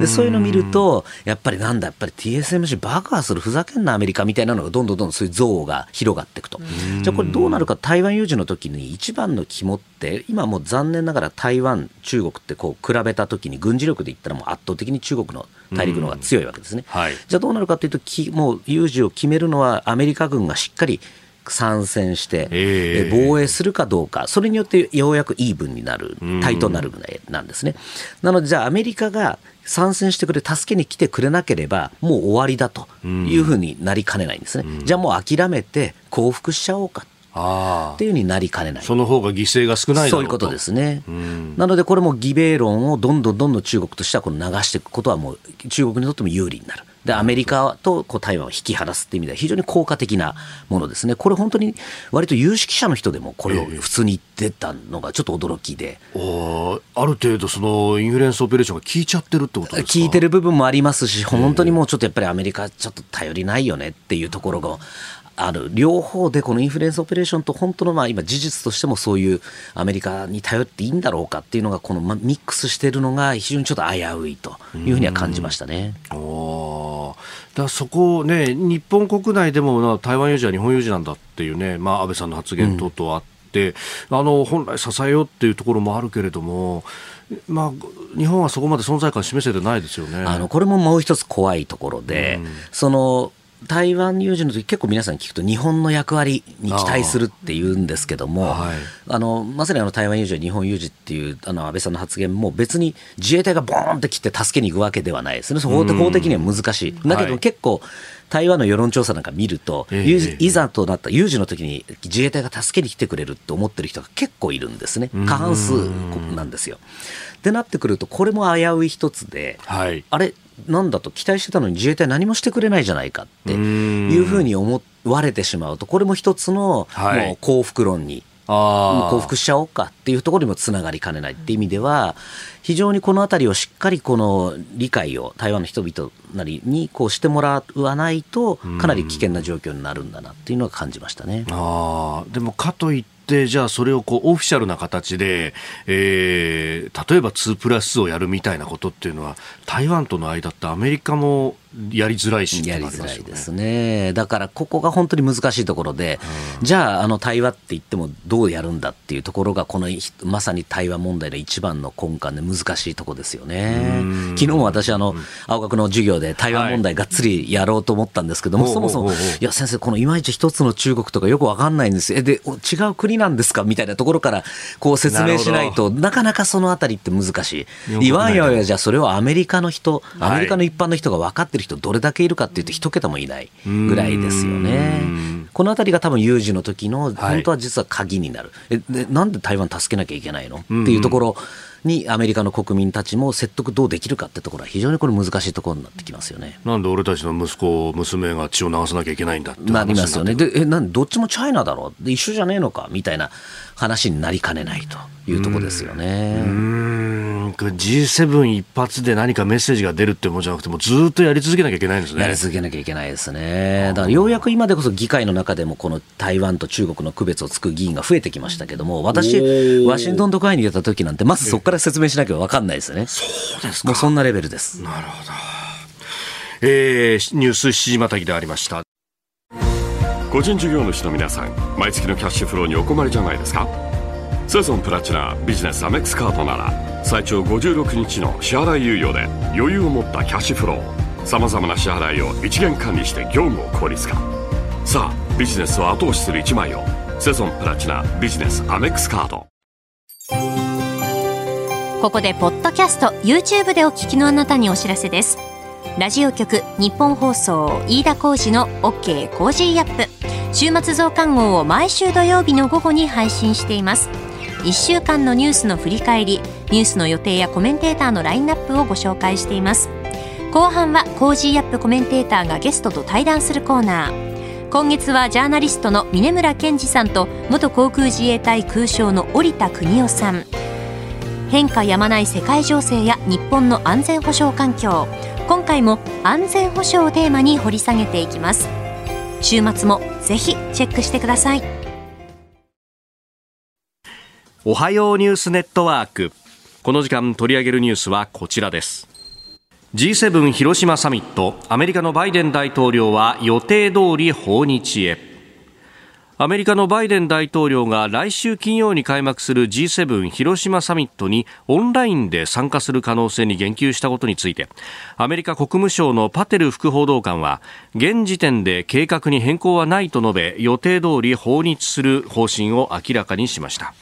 でそういうのを見るとやっぱりなんだやっぱり TSMC 爆破するふざけんなアメリカみたいなのがどんどんどんどんそういう像が広がっていくと。じゃあこれどうなるか台湾有事の時に一番の肝って今もう残念ながら台湾中国ってこう比べた時に軍事力で言ったらもう圧倒的に中国の大陸の方が強いわけですね。はいじゃあどうなるかというときもう有事を決めるのはアメリカ軍がしっかり参戦して、えええ防衛するかどうか、それによってようやくイーブンになる、対等になるぐらいなんですね。なので、じゃあアメリカが参戦してくれ、助けに来てくれなければ、もう終わりだというふうになりかねないんですね。じゃあもう諦めて降伏しちゃおうかあっていうになりかねない。その方が犠牲が少ないそういうことですね。なので、これも義米論をどんどんどんどん中国としてはこの流していくことはもう中国にとっても有利になる。で、アメリカとこう台湾を引き離すっていう意味では非常に効果的なものですね。これ本当に割と有識者の人でもこれを普通に言ってたのがちょっと驚きで。おーある程度そのインフルエンスオペレーションが効いちゃってるってことですか？聞いてる部分もありますし、本当にもうちょっとやっぱりアメリカちょっと頼りないよねっていうところがある。両方でこのインフルエンスオペレーションと本当のまあ今事実としてもそういうアメリカに頼っていいんだろうかっていうのがこのまミックスしてるのが非常にちょっと危ういというふうには感じましたね。おーだそこをね、日本国内でもな台湾有事は日本有事なんだっていうね、まあ、安倍さんの発言等々あって、あの本来支えようっていうところもあるけれども、まあ、日本はそこまで存在感示せてないですよね。あのこれももう一つ怖いところで、その台湾有事の時結構皆さん聞くと日本の役割に期待するって言うんですけども、はい。あのまさにあの台湾有事は日本有事っていうあの安倍さんの発言も別に自衛隊がボーンって来て助けに行くわけではないですね、法的法的には難しい。だけはいど結構台湾の世論調査なんか見ると、ええ。有事いざとなった有事の時に自衛隊が助けに来てくれるって思ってる人が結構いるんですね、過半数なんですよ。ってなってくると、これも危うい一つで、はい。あれ、なんだと期待してたのに自衛隊何もしてくれないじゃないかっていうふうに思われてしまうと、これも一つのはいもう幸福論に。あー。降伏しちゃおうかっていうところにもつながりかねないっていう意味では、非常にこのあたりをしっかりこの理解を台湾の人々なりにこうしてもらわないと、かなり危険な状況になるんだなっていうのは感じましたね。あー。でもかといって、じゃあそれをこうオフィシャルな形で、えー例えば2プラスをやるみたいなことっていうのは、台湾との間ってアメリカもやりづらいしやりづらいですね。だからここが本当に難しいところで、じゃああの対話って言ってもどうやるんだっていうところがこのひまさに対話問題の一番の根幹で難しいところですよね。昨日も私あの青学の授業で対話問題がっつりやろうと思ったんですけども、はいそもそもいや先生このいまいち一つの中国とかよくわかんないんですよ。えでお違う国なんですかみたいなところからこう説明しないとなかなかそのあたりって難しい。言わんよやじゃあそれをアメリカの人、アメリカの一般の人が分かってる人どれだけいるかっていうと一桁もいないぐらいですよね。このあたりが多分有事の時の本当は実は鍵になる。えでなんで台湾助けなきゃいけないの？っていうところにアメリカの国民たちも説得どうできるかってところは非常にこれ難しいところになってきますよね。なんで俺たちの息子、娘が血を流さなきゃいけないんだってなりますよね。で、え、なんどっちもチャイナだろで一緒じゃねえのか？みたいな話になりかねないというところですよね。うーんこれ G7 一発で何かメッセージが出るってもんじゃなくて、もうずっとやり続けなきゃいけないんですね。やり続けなきゃいけないですね。だからようやく今でこそ議会の中でもこの台湾と中国の区別をつく議員が増えてきましたけども、私、ワシントン特派員に出た時なんて、まずそこから説明しなきゃ分かんないですね。そうですもうそんなレベルです。なるほど。えー、ニュース7時またぎでありました。個人事業主の皆さん毎月のキャッシュフローにお困りじゃないですか？セゾンプラチナビジネスアメックスカードなら最長56日の支払い猶予で余裕を持ったキャッシュフロー。さまざまな支払いを一元管理して業務を効率化。さあビジネスを後押しする一枚をセゾンプラチナビジネスアメックスカードここでポッドキャスト YouTube でお聞きのあなたにお知らせです。ラジオ局ニッポン放送飯田浩司の OK Cozy up。週末増刊号を毎週土曜日の午後に配信しています。1週間のニュースの振り返りニュースの予定やコメンテーターのラインナップをご紹介しています。後半は Cozy up コメンテーターがゲストと対談するコーナー。今月はジャーナリストの峯村健司さんと元航空自衛隊空将の織田邦男さん。変化やまない世界情勢や日本の安全保障環境。今回も安全保障をテーマに掘り下げていきます。週末もぜひチェックしてください。おはようニュースネットワーク。この時間取り上げるニュースはこちらです。G7 広島サミット。アメリカのバイデン大統領は予定通り訪日へ。アメリカのバイデン大統領が来週金曜に開幕する G7 広島サミットにオンラインで参加する可能性に言及したことについてアメリカ国務省のパテル副報道官は現時点で計画に変更はないと述べ予定通り訪日する方針を明らかにしました。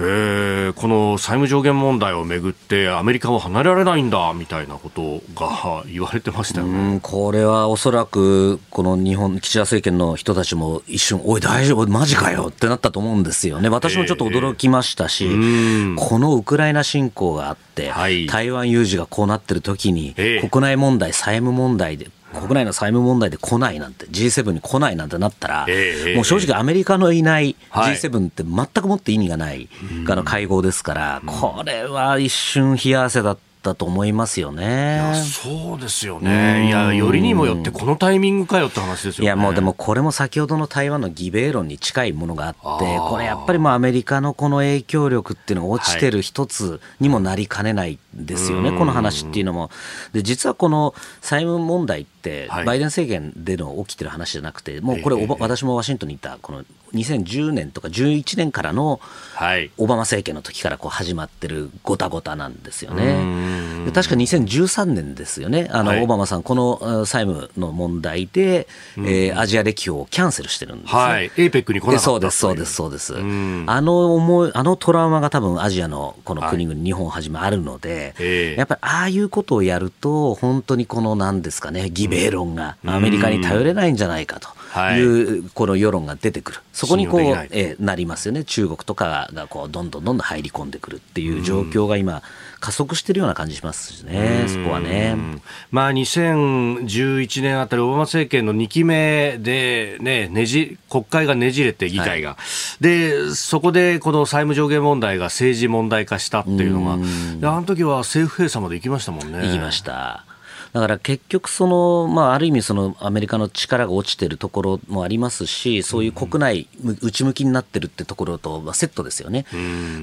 えー、この債務上限問題をめぐってアメリカを離れられないんだみたいなことが言われてましたよね。これはおそらくこの日本岸田政権の人たちも一瞬おい大丈夫マジかよってなったと思うんですよね。私もちょっと驚きましたし、えー、このウクライナ侵攻があって、はい、台湾有事がこうなってる時に、えー、国内問題債務問題で国内の債務問題で来ないなんて、G7 に来ないなんてなったら、もう正直、アメリカのいない G7 って全くもって意味がないあの会合ですから、これは一瞬冷や汗だった。だと思いますよね。そうですよね。いや、よりにもよってこのタイミングかよって話ですよね。いや、もうでもこれも先ほどの台湾の義米論に近いものがあって、これやっぱりもうアメリカのこの影響力っていうのが落ちてる一つにもなりかねないですよね、はい、この話っていうのも。で、実はこの債務問題って、バイデン政権での起きてる話じゃなくて、もうこれ、私もワシントンにいた、この2010年とか11年からのオバマ政権の時からこう始まってるごたごたなんですよね。で確か2013年ですよね、あの、はい、オバマさん、この債務の問題で、うん、えー、アジア歴訪をキャンセルしてるんです、ね、はい、APEC に来なかったそうです、そうです、そうです。あの思い、あのトラウマが多分アジアのこの国々、はい、日本をはじめあるので、やっぱりああいうことをやると、本当にこのなんですかね、義米論がアメリカに頼れないんじゃないかと。い。う、この世論が出てくる、そこにこう、えー、なりますよね、中国とかがこうどんどんどんどん入り込んでくるっていう状況が今、加速しているような感じしますね、そこはね。まあ、2011年あたり、オバマ政権の2期目で、ね、ねじ国会がねじれて、議会が、はい、でそこでこの債務上限問題が政治問題化したっていうのが、あの時は政府閉鎖まで行きましたもんね。行きましただから結局その、まあ、ある意味そのアメリカの力が落ちてるところもありますしそういう国内内向きになってるってところとセットですよね。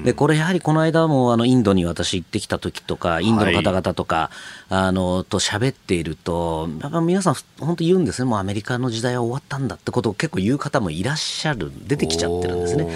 でこれやはりこの間もあのインドに私行ってきた時とかインドの方々とか、はい、あのと喋っているとやっぱ皆さん本当言うんですね。もうアメリカの時代は終わったんだってことを結構言う方もいらっしゃる。出てきちゃってるんですね。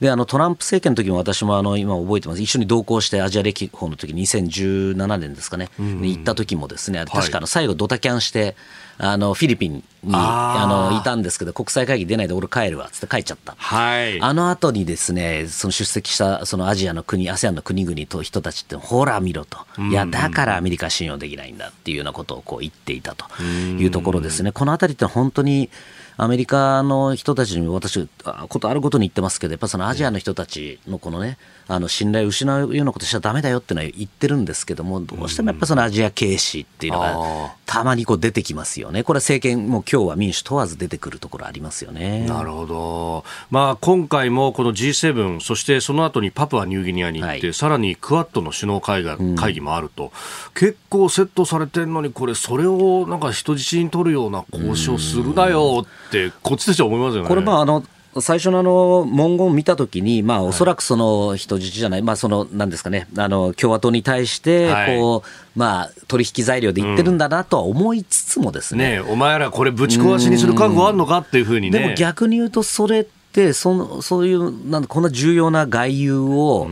であのトランプ政権の時も私もあの今覚えてます。一緒に同行してアジア歴訪の時2017年ですかね、行った時もですね確かの最後ドタキャンして、あのフィリピンにあのいたんですけど国際会議出ないで俺帰るわっつって帰っちゃった、はい、あの後にですねその出席したそのアジアの国 ASEAN の国々と人たちってほら見ろと、いやだからアメリカ信用できないんだっていうようなことをこう言っていたというところですね。この辺りって本当にアメリカの人たちに私ことあるごとに言ってますけどやっぱそのアジアの人たちのこのねあの信頼を失うようなことしちゃだめだよっていうのは言ってるんですけども、どうしてもやっぱそのアジア軽視っていうのが、たまにこう出てきますよね、これは政権、もう今日は民主問わず出てくるところありますよね。なるほど、まあ、今回もこの G7、そしてその後にパプアニューギニアに行って、はい、さらにクアッドの首脳会議会議もあると、うん、結構セットされてるのに、これ、それをなんか人質に取るような交渉するなよって、こっちとしては思いますよね。これまああの最初のあの文言を見たときに、まあ、おそらくその人質じゃない、まあ、その、なんですかね、あの、共和党に対して、こう、まあ、取引材料で言ってるんだなとは思いつつもですね。ねお前らこれぶち壊しにする覚悟あるのかっていうふうにね。でも逆に言うと、それってその、そういう、なんこんな重要な外遊を、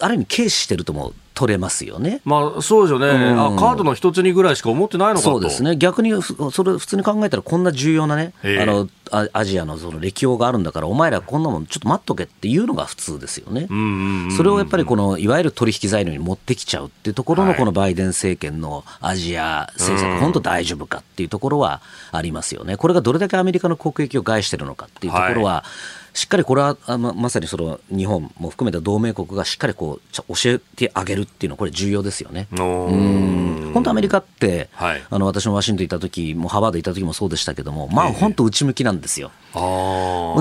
ある意味軽視してると思う。取れますよね。まあ、そうですよね、ん。あカードの一つにぐらいしか思ってないのかと。そうですね、逆にふそれ普通に考えたら、こんな重要なね、ええ。あのアアジアのその歴史があるんだから、お前らこんなもんちょっと待っとけっていうのが普通ですよね。うんうんうんそれをやっぱりこのいわゆる取引材料に持ってきちゃうっていうところのはい。このバイデン政権のアジア政策、本当大丈夫かっていうところはありますよね。これがどれだけアメリカの国益を害してるのかっていうところは、しっかりこれはあままさにその日本も含めた同盟国がしっかりこう教えてあげるっていうのはこれ重要ですよね。本当アメリカって、はいあの私もワシントン行った時もハーバード行った時もそうでしたけども、まあ本当内向きなんですよ。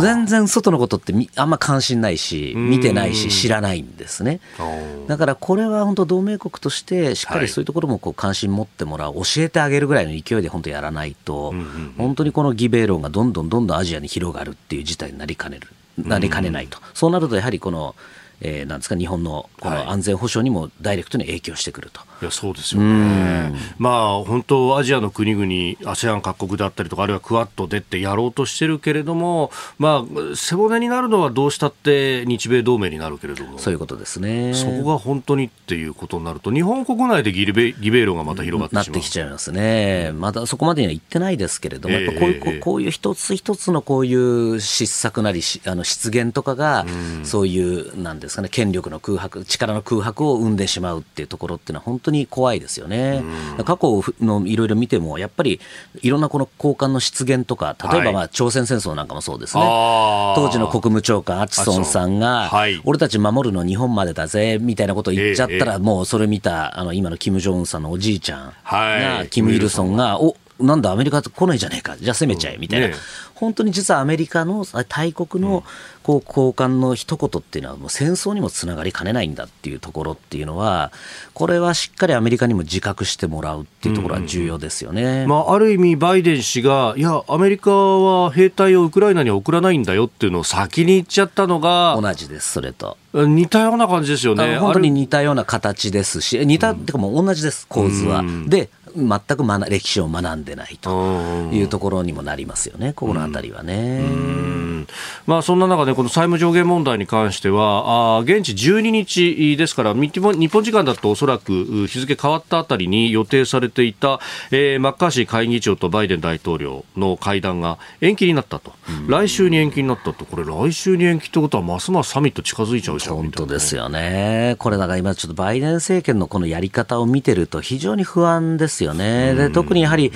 全然外のことってみあんま関心ないし、見てないし、知らないんですね。ー。だからこれは本当、同盟国として、しっかはい。りそういうところもこう関心持ってもらう、教えてあげるぐらいの勢いで本当やらないと、本当にこの義米論がどんどんどんどんアジアに広がるっていう事態になりかねる、なりかねないと、そうなるとやはりこの、えーなんですか、日本のこはい。の安全保障にもダイレクトに影響してくると。いやそうですよね、まあ本当、アジアの国々、ASEAN 各国であったりとか、あるいはクワッドでってやろうとしてるけれども、まあ、背骨になるのはどうしたって日米同盟になるけれども、そういうことですね。そこが本当にっていうことになると、日本国内で義米義米論がまた広がってなっしまう。てきちゃいますね、まだそこまでには行ってないですけれども、ええやっぱこういうええ。こういう一つ一つのこういう失策なり、しあの失言とかが、そういう、なんですかね、権力の空白、力の空白を生んでしまうっていうところっていうのは、本当に怖いですよね。過去のいろいろ見ても、やっぱりいろんなこの高官の失言とか、例えばまあ朝鮮戦争なんかもそうですね。あー。当時の国務長官、アチソンさんが、はい。俺たち守るの日本までだぜみたいなことを言っちゃったら、ええ。もうそれ見たあの今のキム・ジョンウンさんのおじいちゃんはい。が、キム・イルソンが、おなんだ、アメリカ来ないじゃねえか、じゃあ攻めちゃえみたいな、ね本当に実はアメリカの大国のこう高官の一言っていうのは、もう戦争にもつながりかねないんだっていうところっていうのは、これはしっかりアメリカにも自覚してもらうっていうところは重要ですよね。まあ、ある意味、バイデン氏が、いや、アメリカは兵隊をウクライナには送らないんだよっていうのを先に言っちゃったのが、同じです、それと。似たような感じですよね。本当に似たような形ですし、似た、てかもう同じです、構図は。で、全く学歴史を学んでないというところにもなりますよね、ここのあたりはね。うん。まあ、そんな中で、この債務上限問題に関しては、あー現地12日ですから、日本時間だとおそらくう日付変わったあたりに予定されていた、えーマッカーシー会議長とバイデン大統領の会談が延期になったと、来週に延期になったと、これ、来週に延期ってことは、ますますサミット近づいちゃうじゃん本当ですよね。これだから今ちょっとバイデン政権のこのやり方を見てると非常に不安ですよね。で、特にやはり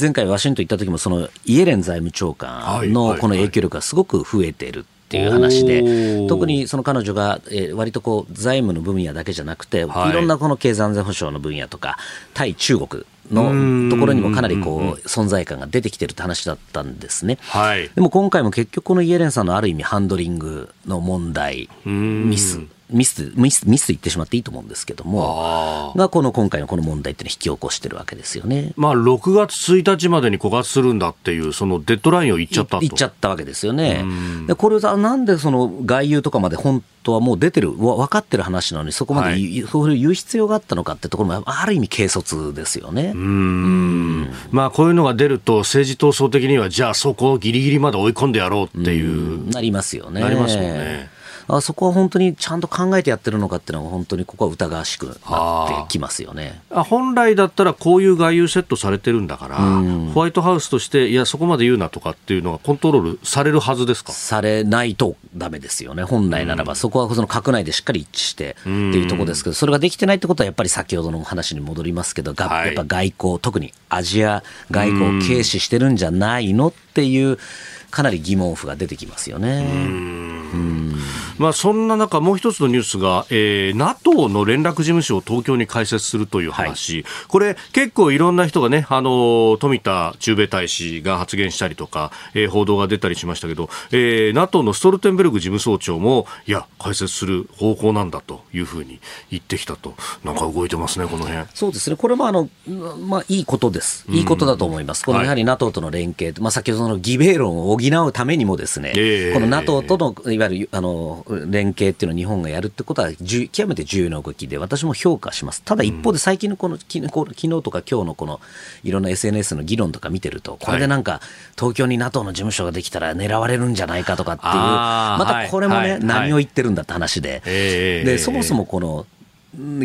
前回ワシントン行った時もそのイエレン財務長官のこの影響力がすごく増えてる。っていう話おでー。特にその彼女が、えー割とこう財務の分野だけじゃなくて、はい。い、ろんなこの経済安全保障の分野とか対中国のところにもかなりこう存在感が出てきてるって話だったんですね。はい。でも今回も結局このイエレンさんのある意味ハンドリングの問題、ミス、ミス、ミス、ミスと言ってしまっていいと思うんですけども、がこの今回のこの問題っていうのを引き起こしてるわけですよね。まあ、6月1日までに枯渇するんだっていう、そのデッドラインを言っちゃったと。言っちゃったわけですよね。でこれさ、なんでその外遊とかまで本当はもう出てる、わ分かってる話なのに、そこまで言う、そういう言う必要があったのかってところも、ある意味軽率ですよね。うんまあ、こういうのが出ると、政治闘争的には、じゃあそこをギリギリまで追い込んでやろうっていう。なりますよね。なりますもんねあそこは本当にちゃんと考えてやってるのかっていうのは、本当にここは疑わしくなってきますよね。あ本来だったらこういう外遊セットされてるんだから、ホワイトハウスとして、いや、そこまで言うなとかっていうのがコントロールされるはずですか？されないとダメですよね、本来ならば、そこはその閣内でしっかり一致してっていうところですけど、それができてないってことは、やっぱり先ほどの話に戻りますけど、がはい。やっぱ外交、特にアジア外交を軽視してるんじゃないのっていう、かなり疑問符が出てきますよね。まあ、そんな中、もう一つのニュースが、えー、NATO の連絡事務所を東京に開設するという話、これ、結構いろんな人がね、あの富田駐米大使が発言したりとか、えー報道が出たりしましたけど、えー、NATO のストルテンベルグ事務総長も、いや、開設する方向なんだというふうに言ってきたと、なんか動いてますね、この辺。そうですね、これもあの、まあ、いいことです、いいことだと思います、このはい。やはり NATO との連携、まあ、先ほどの義米論を補うためにも、ですね、ええ。この NATO とのいわゆるあの連携っていうのを日本がやるってことは、極めて重要な動きで、私も評価します、ただ一方で、最近のこのきこ昨日とか今日のこのいろんな SNS の議論とか見てると、これでなんか、東京に NATO の事務所ができたら狙われるんじゃないかとかっていう、またこれもね、何を言ってるんだって話で。ええでそもそもこの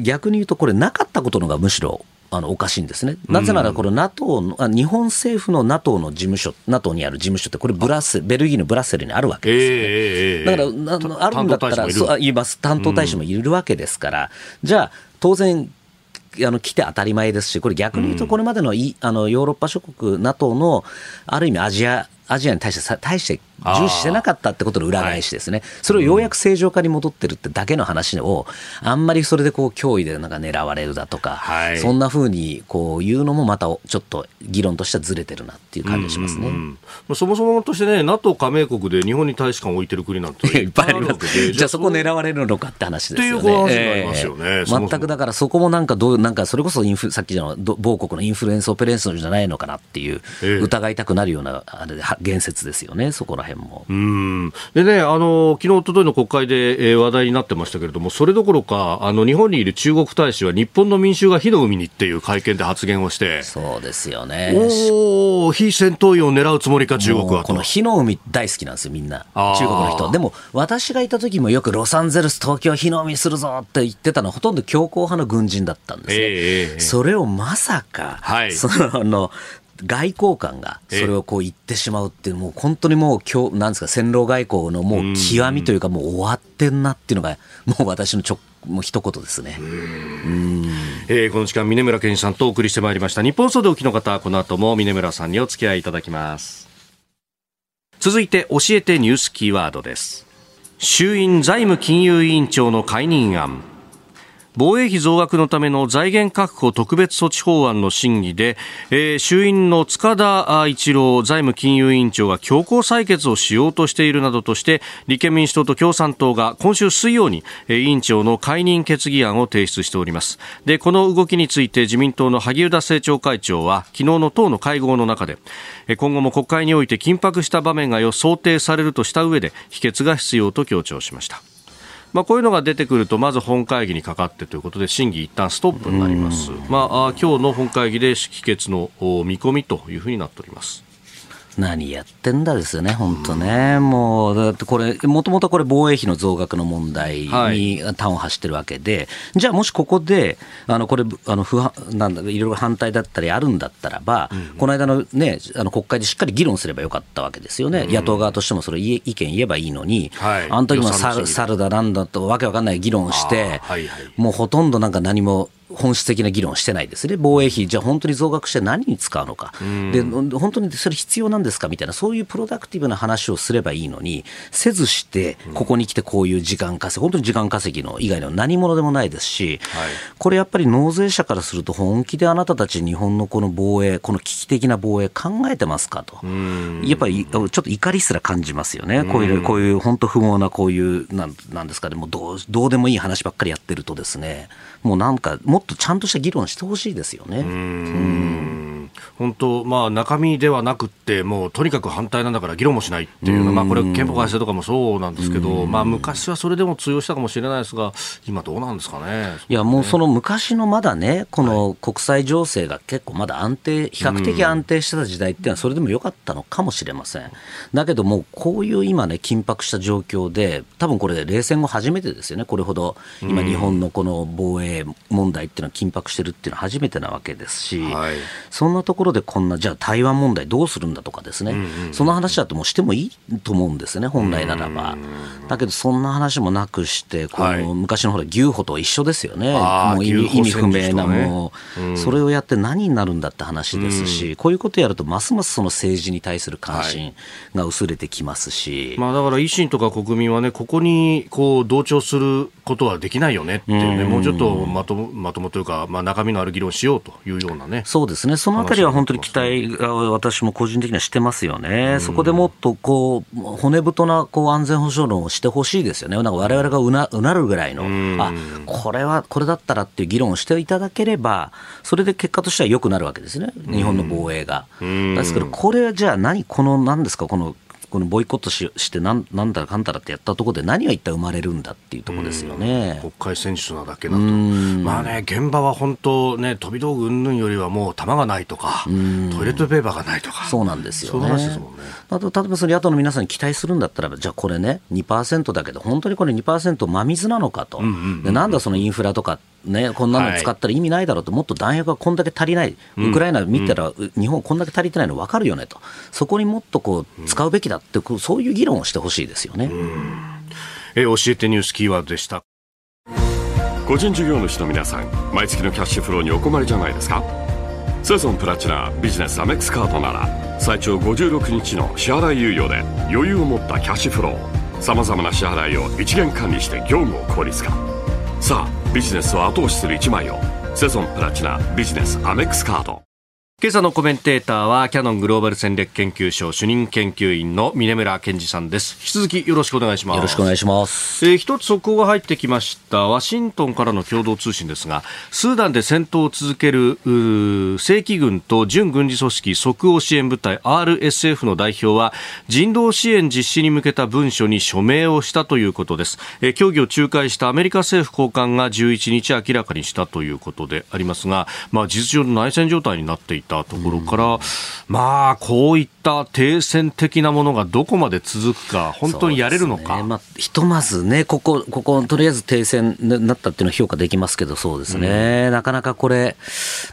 逆に言うと、これ、なかったことのがむしろあのおかしいんですね。なぜなら、この NATO の、あ日本政府の NATO の事務所、NATO にある事務所って、これブラス、ベルギーのブラッセルにあるわけですよね。ええだから、なあるんだったら、そうあ言います、担当大使もいるわけですから、じゃあ、当然、あの来て当たり前ですし、これ逆に言うと、これまでのい、あのヨーロッパ諸国、NATO のある意味アジア、アジアに対してさ対して重視してなかったってことの裏返しですね、それをようやく正常化に戻ってるってだけの話を、あんまりそれでこう脅威でなんか狙われるだとか、はい。そんなふうにこう言うのもまたちょっと議論としてはずれてるなっていう感じがしますね。うんまあそもそもとしてね、NATO 加盟国で日本に大使館を置いてる国なんてい。っぱいあります。じゃあそこ狙われるのかって話ですよね。よね。ええ。そもそも。全くだからそこもなんかどう、なんかそれこそインフ、さっきのど某国のインフルエンスオペレーションじゃないのかなっていう、ええ。疑いたくなるようなあれでは言説ですよね、そこら辺も。うんでね、あの昨日一昨日の国会で、えー話題になってましたけれども、それどころか、あの日本にいる中国大使は、日本の民衆が火の海にっていう会見で発言をして、そうですよね。おお、非戦闘員を狙うつもりか、中国はこの。火の海大好きなんですよ、みんな。中国の人。でも、私がいた時もよくロサンゼルス、東京火の海するぞって言ってたのは、ほとんど強硬派の軍人だったんですね。ええええそれをまさか、はいその、あの、外交官がそれをこう言ってしまうっていう、もう本当にもう今日、なんですか、戦狼外交のもう極みというか、もう終わってんなっていうのが、もう私のちょもう一言ですね。えーこの時間、峰村健一さんとお送りしてまいりました。日本総でおきの方、この後も峰村さんにお付き合いいただきます。続いて、教えてニュースキーワードです。衆院財務金融委員長の解任案。防衛費増額のための財源確保特別措置法案の審議で、えー衆院の塚田一郎財務金融委員長が強行採決をしようとしているなどとして立憲民主党と共産党が今週水曜に、えー委員長の解任決議案を提出しております。でこの動きについて自民党の萩生田政調会長は昨日の党の会合の中で今後も国会において緊迫した場面が予想定されるとした上で否決が必要と強調しました。まあ、こういうのが出てくると、まず本会議にかかってということで、審議一旦ストップになります。まあ、あ今日の本会議で否決のお見込みというふうになっております。何やってんだですよね、本当ね、もう、だってこれ、もともとこれ、防衛費の増額の問題に端を走ってるわけで、じゃあ、もしここで、あのこれ、あの不反なんだいろいろ反対だったりあるんだったらば、この間のね、あの国会でしっかり議論すればよかったわけですよね、野党側としてもそれ、意見言えばいいのに、はい。あの時も猿猿だなんだと、わけわかんない議論をして、はいはい。もうほとんどなんか何も本質的な議論をしてないですね、防衛費、じゃあ本当に増額して何に使うのか、で本当にそれ必要なんですかみたいな、そういうプロダクティブな話をすればいいのに、せずして、ここに来てこういう時間稼ぎ、本当に時間稼ぎの以外の何者でもないですし、これやっぱり納税者からすると、本気であなたたち日本のこの防衛、この危機的な防衛考えてますかと、やっぱりちょっと怒りすら感じますよね、こういうこういう本当不毛なこういうなんなんですかね、もうどうどうでもいい話ばっかりやってるとですね、もうなんか、もっとちゃんとした議論してほしいですよね。本当、まあ、中身ではなくって、もうとにかく反対なんだから議論もしないっていうのは、まあ、これ、憲法改正とかもそうなんですけど、まあ、昔はそれでも通用したかもしれないですが、今、どうなんですかね。いやもうその昔のまだね、この国際情勢が結構まだ安定、比較的安定してた時代っていうのは、それでも良かったのかもしれません。だけどもう、こういう今ね、緊迫した状況で、多分これ、冷戦後初めてですよね、これほど今、日本のこの防衛問題っていうのは緊迫してるっていうのは初めてなわけですし、はい。そんなところでこんな、じゃあ台湾問題どうするんだとかですね、その話だともうしてもいいと思うんですね、本来ならば。だけど、そんな話もなくして、こはい。の昔のほら、牛歩と一緒ですよね。あーもう意味意味不明な戦時とかねもう、それをやって何になるんだって話ですし、こういうことやると、ますますその政治に対する関心が薄れてきますし、まあ、だから維新とか国民はね、ここにこう同調することはできないよねっていうね、もうちょっとまともまともというか、まあ、中身のある議論しようというようなね。そうですね、そのりは本当に期待が私も個人的にはしてますよね、そこでもっとこう骨太なこう安全保障論をしてほしいですよね、なんか我々がうなうなるぐらいの、あこれはこれだったらっていう議論をしていただければ、それで結果としては良くなるわけですね、日本の防衛が。ですけど、これはじゃあ何、この何ですか、このこのボイコットししてなん、なんだらかんだらってやったところで、何が一体生まれるんだっていうところですよね。国会戦術なだけだと、まあね、現場は本当ね、飛び道具云々よりはもう弾がないとか、トイレットペーパーがないとか、そうなんですよね。ね。あと例えばその野党の皆さんに期待するんだったら、じゃあこれね、2%だけど、本当にこれ2%真水なのかと、でなんだそのインフラとかっね、こんなの使ったら意味ないだろうと、もっと弾薬がこんだけ足りない、ウクライナ見たら、日本こんだけ足りてないの分かるよねと、そこにもっとこう使うべきだって、そういう議論をしてほしいですよね。え教えてニュースキーワードでした。個人事業主の皆さん毎月のキャッシュフローにお困りじゃないですか？セゾンプラチナビジネスアメックスカードなら最長56日の支払い猶予で余裕を持ったキャッシュフロー。さまざまな支払いを一元管理して業務を効率化。さあビジネスを後押しする一枚を。セゾンプラチナビジネスアメックスカード。今朝のコメンテーターはキャノングローバル戦略研究所主任研究員の峰村健二さんです。引き続きよろしくお願いします。よろしくお願いします。えー、一つ速報が入ってきました。ワシントンからの共同通信ですがスーダンで戦闘を続ける正規軍と準軍事組織即応支援部隊 RSF の代表は人道支援実施に向けた文書に署名をしたということです、えー、協議を仲介したアメリカ政府高官が11日明らかにしたということでありますがまあ事実上の内戦状態になっていたところから、まあ、こういった停戦的なものがどこまで続くか、本当にやれるのか。ね、まあ、ひとまずね、ここ、ここ、とりあえず停戦になったっていうのは評価できますけど、そうですね、うん、なかなかこれ、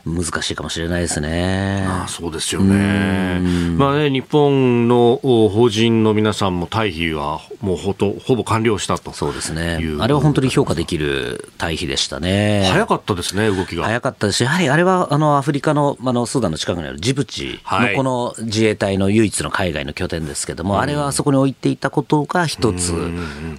難しいかもしれないですね。ああそうですよね。まあね、日本の法人の皆さんも退避はもうほとほぼ完了したとそうですね。あれは本当に評価できる退避でしたね。早かったですね、動きが。早かったですし、やはりあれはあのアフリカのあのスーダンの近くにあるジブチのこの自衛隊の唯一の海外の拠点ですけども、はい、あれはあそこに置いていたことが一つ、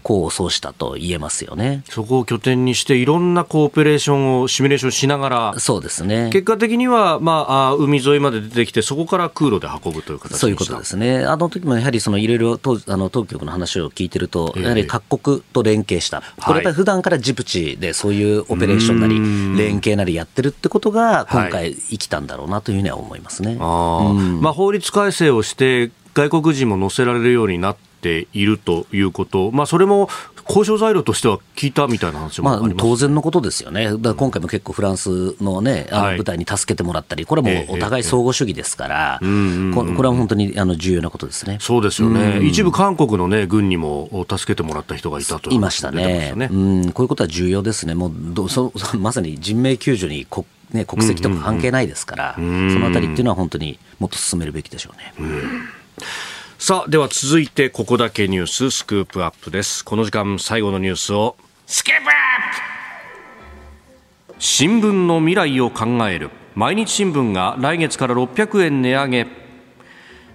功を奏したと言えますよね。そこを拠点にして、いろんなコーペレーションをシミュレーションしながら、そうですね。結果的には、まあ、海沿いまで出てきて、そこから空路で運ぶという形そういうことですね。あの時もやはりそのいろいろ当あの当局の話を聞いてると、やはり各国と連携した。これやっぱり普段からジブチでそういうオペレーションなり、連携なりやってるってことが、今回生きたんだろうなというふうには思いますね。あまあ、法律改正をして外国人も乗せられるようになっているということ、まあ、それも交渉材料としては聞いたみたいな話もあまあ、当然のことですよね、だ今回も結構フランスの,、ね、あの舞台に助けてもらったり、これはもうお互い相互主義ですから、これは本当にあの重要なことですね。そうですよね、一部、韓国の、ね、軍にも助けてもらった人がいたといましたね、ね。うん。こういうことは重要ですね、もうどそまさに人命救助に国ね、国籍とか関係ないですから、そのあたりっていうのは本当にもっと進めるべきでしょうね。うさあ、では続いてここだけニューススクープアップです。この時間最後のニュースをスクープアップ。新聞の未来を考える。毎日新聞が来月から600円値上げ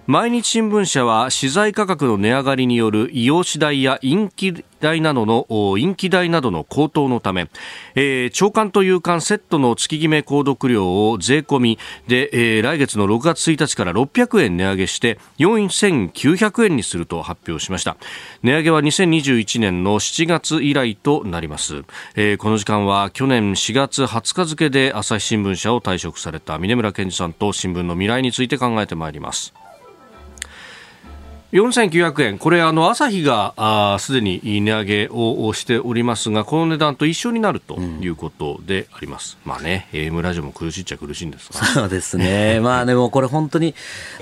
毎日新聞社は資材価格の値上がりによる医用紙代や陰気代などの陰気代などの高騰のため、えー、長官と夕刊セットの月決め購読料を税込みで、えー、来月の6月1日から600円値上げして4900円にすると発表しました。値上げは2021年の7月以来となります、えー、この時間は去年4月20日付で朝日新聞社を退職された峰村健二さんと新聞の未来について考えてまいります。4900円、これ、あの朝日がすでに値上げをしておりますが、この値段と一緒になるということであります。うん、まあね、AM ラジオも苦しいっちゃ苦しいんですが。そうですね。まあでもこれ本当に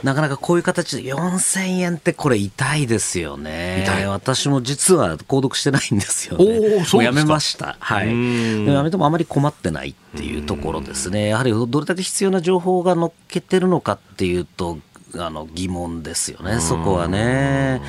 なかなかこういう形で4000円ってこれ痛いですよね。痛い。私も実は購読してないんですよね。おそうやめました。はい。でもやめてもあまり困ってないっていうところですね。やはりどれだけ必要な情報が載っけてるのかっていうと、あの疑問ですよね、そこはね。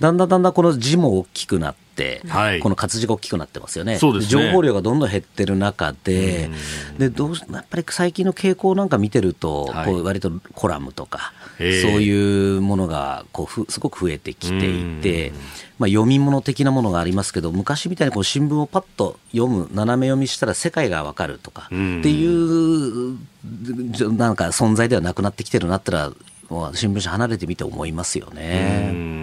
だんだんだんだんこの字も大きくなって、はい、この活字が大きくなってますよね、ね。情報量がどんどん減ってる中で、でどうやっぱり最近の傾向なんか見てると、はい、こう割とコラムとか、そういうものがこうふすごく増えてきていて、まあ、読み物的なものがありますけど、昔みたいにこう新聞をパッと読む、斜め読みしたら世界がわかるとかっていう、なんか存在ではなくなってきてるなったら、新聞社離れてみて思いますよね。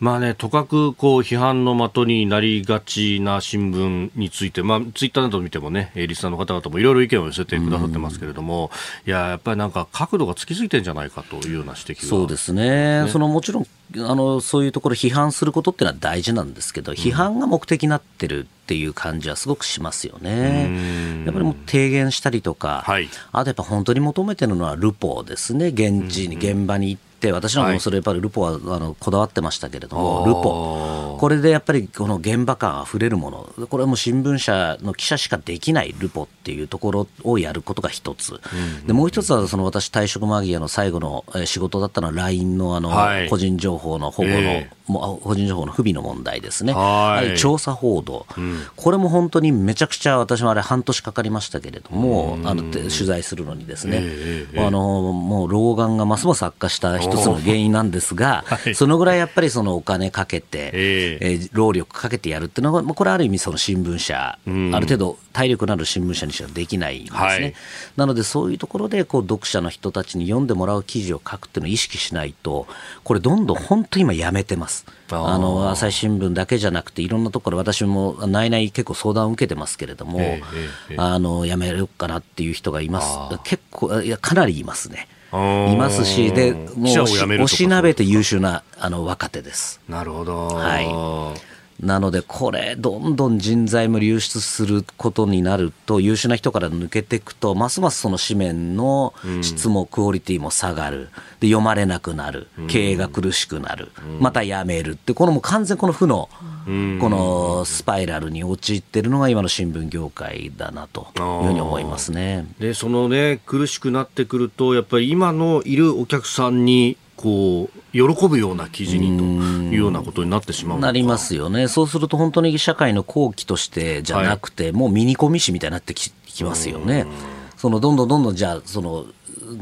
まあね、とかくこう批判の的になりがちな新聞について、まあ、ツイッターなど見てもね、リスナーの方々もいろいろ意見を寄せてくださってますけれども、いや、やっぱりなんか角度がつきすぎてんじゃないかというような指摘が、そうですね、ねそのもちろんあの、そういうところ批判することっていうのは大事なんですけど、批判が目的になってるっていう感じはすごくしますよね。やっぱりもう提言したりとか、はい、あとやっぱ本当に求めてるのはルポですね、現地に、現場に行って、私なんかもそれやっぱりルポはあのこだわってましたけれども、ルポ。これでやっぱりこの現場感あふれるもの、これはもう新聞社の記者しかできないルポっていうところをやることが一つ、でもう一つはその私、退職間際の最後の仕事だったのは、LINE のあの個人情報の保護の、えーも個人情報の不備の問題ですね、調査報道、うん、これも本当にめちゃくちゃ私もあれ、半年かかりましたけれども、あの取材するのにですね、えー、あのもう老眼がますます悪化した一つの原因なんですが、はい、そのぐらいやっぱりそのお金かけて、えー、えー、労力かけてやるっていうのは、これある意味、その新聞社、うん、ある程度体力のある新聞社にしかできないんですね。はい、なのでそういうところでこう読者の人たちに読んでもらう記事を書くっていうのを意識しないと、これどんどん本当今やめてます。あの朝日新聞だけじゃなくて、いろんなところ、私も内々結構相談を受けてますけれども、えーえー、あのやめるかなっていう人がいます、結構、いや、かなりいますね。いますし、でもうおしなべて優秀なあの若手です。なるほど、はいなので、これ、どんどん人材も流出することになると、優秀な人から抜けていくと、ますますその紙面の質もクオリティも下がる、で読まれなくなる、経営が苦しくなる、また辞めるって、このもう完全この負の、このスパイラルに陥っているのが今の新聞業界だなというふうに思いますね。でそのね、苦しくなってくると、やっぱり今のいるお客さんにこう喜ぶような記事にというようなことになってしまうなりますよね、そうすると本当に社会の後期としてじゃなくて、はい、もうミニコミ誌みたいになってきますよね。そのどんどんどんどんじゃあその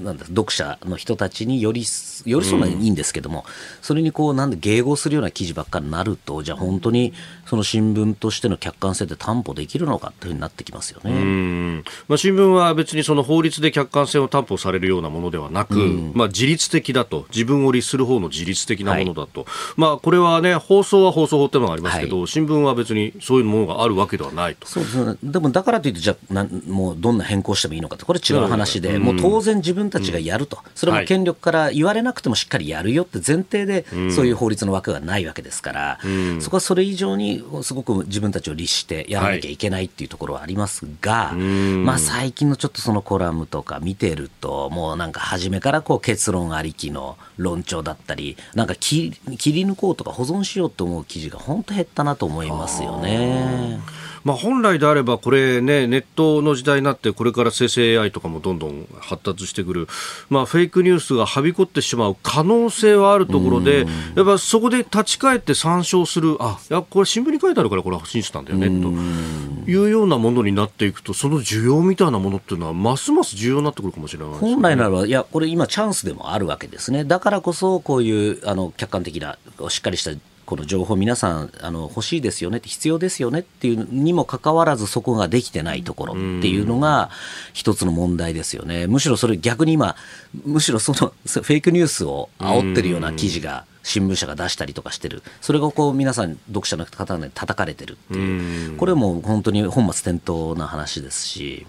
なんだ読者の人たちにより寄り添うのはいいんですけども、うん、それにこうなんで迎合するような記事ばっかりになるとじゃあ本当にその新聞としての客観性って担保できるのかというふうになってきますよね、まあ、新聞は別にその法律で客観性を担保されるようなものではなく、うん、まあ、自律的だと自分を律する方の自律的なものだと、はい、まあ、これはね放送は放送法っていうのがありますけど、はい、新聞は別にそういうものがあるわけではないと。そうですね。でもだからといってじゃあなもうどんな変更してもいいのかってこれ違う話で、もう当然自分たちがやると、それも権力から言われなくてもしっかりやるよって前提で、そういう法律の枠がないわけですから、そこはそれ以上にすごく自分たちを律してやらなきゃいけないっていうところはありますが、まあ、最近のちょっとそのコラムとか見てると、もうなんか初めからこう結論ありきの論調だったり、なんか切り抜こうとか保存しようと思う記事が本当減ったなと思いますよね。まあ、本来であれば、これね、ネットの時代になって、これから生成 AI とかもどんどん発達してくる、まあ、フェイクニュースがはびこってしまう可能性はあるところで、やっぱそこで立ち返って参照する、あいや、これ、新聞に書いてあるから、これ、信じたんだよねというようなものになっていくと、その需要みたいなものっていうのは、ますます重要になってくるかもしれない、ね、本来ならいや、これ、今、チャンスでもあるわけですね。だからこそ、こういうあの客観的な、しっかりしたこの情報皆さんあの欲しいですよね必要ですよねっていうにもかかわらずそこができてないところっていうのが一つの問題ですよね。むしろそれ逆に今むしろそのフェイクニュースを煽ってるような記事が新聞社が出したりとかしてる。それがこう皆さん読者の方に叩かれてるっていう。これも本当に本末転倒な話ですし。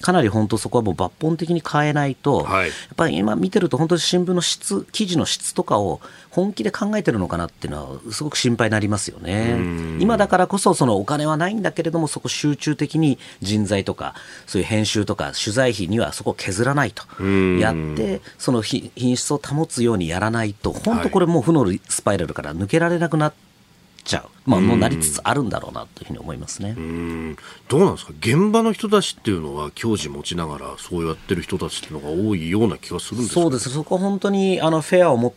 かなり本当そこはもう抜本的に変えないと、はい、やっぱり今見てると本当に新聞の質記事の質とかを本気で考えてるのかなっていうのはすごく心配になりますよね。今だからこそそのお金はないんだけれどもそこ集中的に人材とかそういう編集とか取材費にはそこを削らないと。やってその品質を保つようにやらないと本当これもう負のスパイラルから抜けられなくなってちゃう、まあ、もうなりつつあるんだろうなというふうに思いますね。どうなんですか、現場の人たちっていうのは、矜持持ちながら、そうやってる人たちっていうのが多いような気がするんですそうです、そこ本当にあのフェアを持っ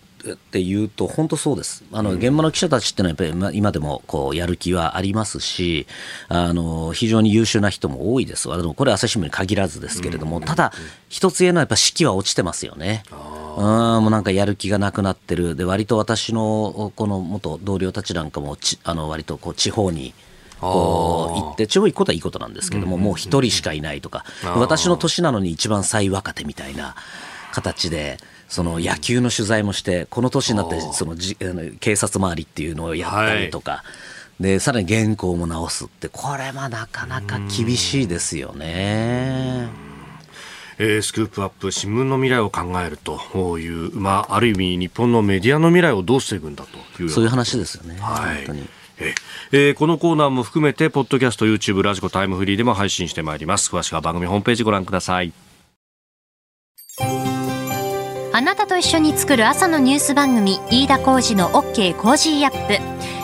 て言うと、本当そうです、あの現場の記者たちっていうのは、やっぱり今でもこうやる気はありますし、あの非常に優秀な人も多いです、あのこれ、朝日新聞に限らずですけれども、ただ、一つ言えるのは、やっぱ士気は落ちてますよね。うんもうなんかやる気がなくなってる。で割と私のこの元同僚たちなんかもちあの割とこう地方にこう行って地方行くことはいいことなんですけども、もう一人しかいないとか。私の年なのに一番最若手みたいな形で。その野球の取材もしてこの年になってそのじ警察周りっていうのをやったりとか、はい、でさらに原稿も直すってこれはなかなか厳しいですよね。えー、スクープアップ新聞の未来を考えるという、まあ、ある意味日本のメディアの未来をどうしていくんだというそういう話ですよね。はい、本当に。えー、このコーナーも含めてポッドキャスト YouTube ラジコタイムフリーでも配信してまいります。詳しくは番組ホームページご覧ください。あなたと一緒に作る朝のニュース番組飯田浩二の OK コージーアップ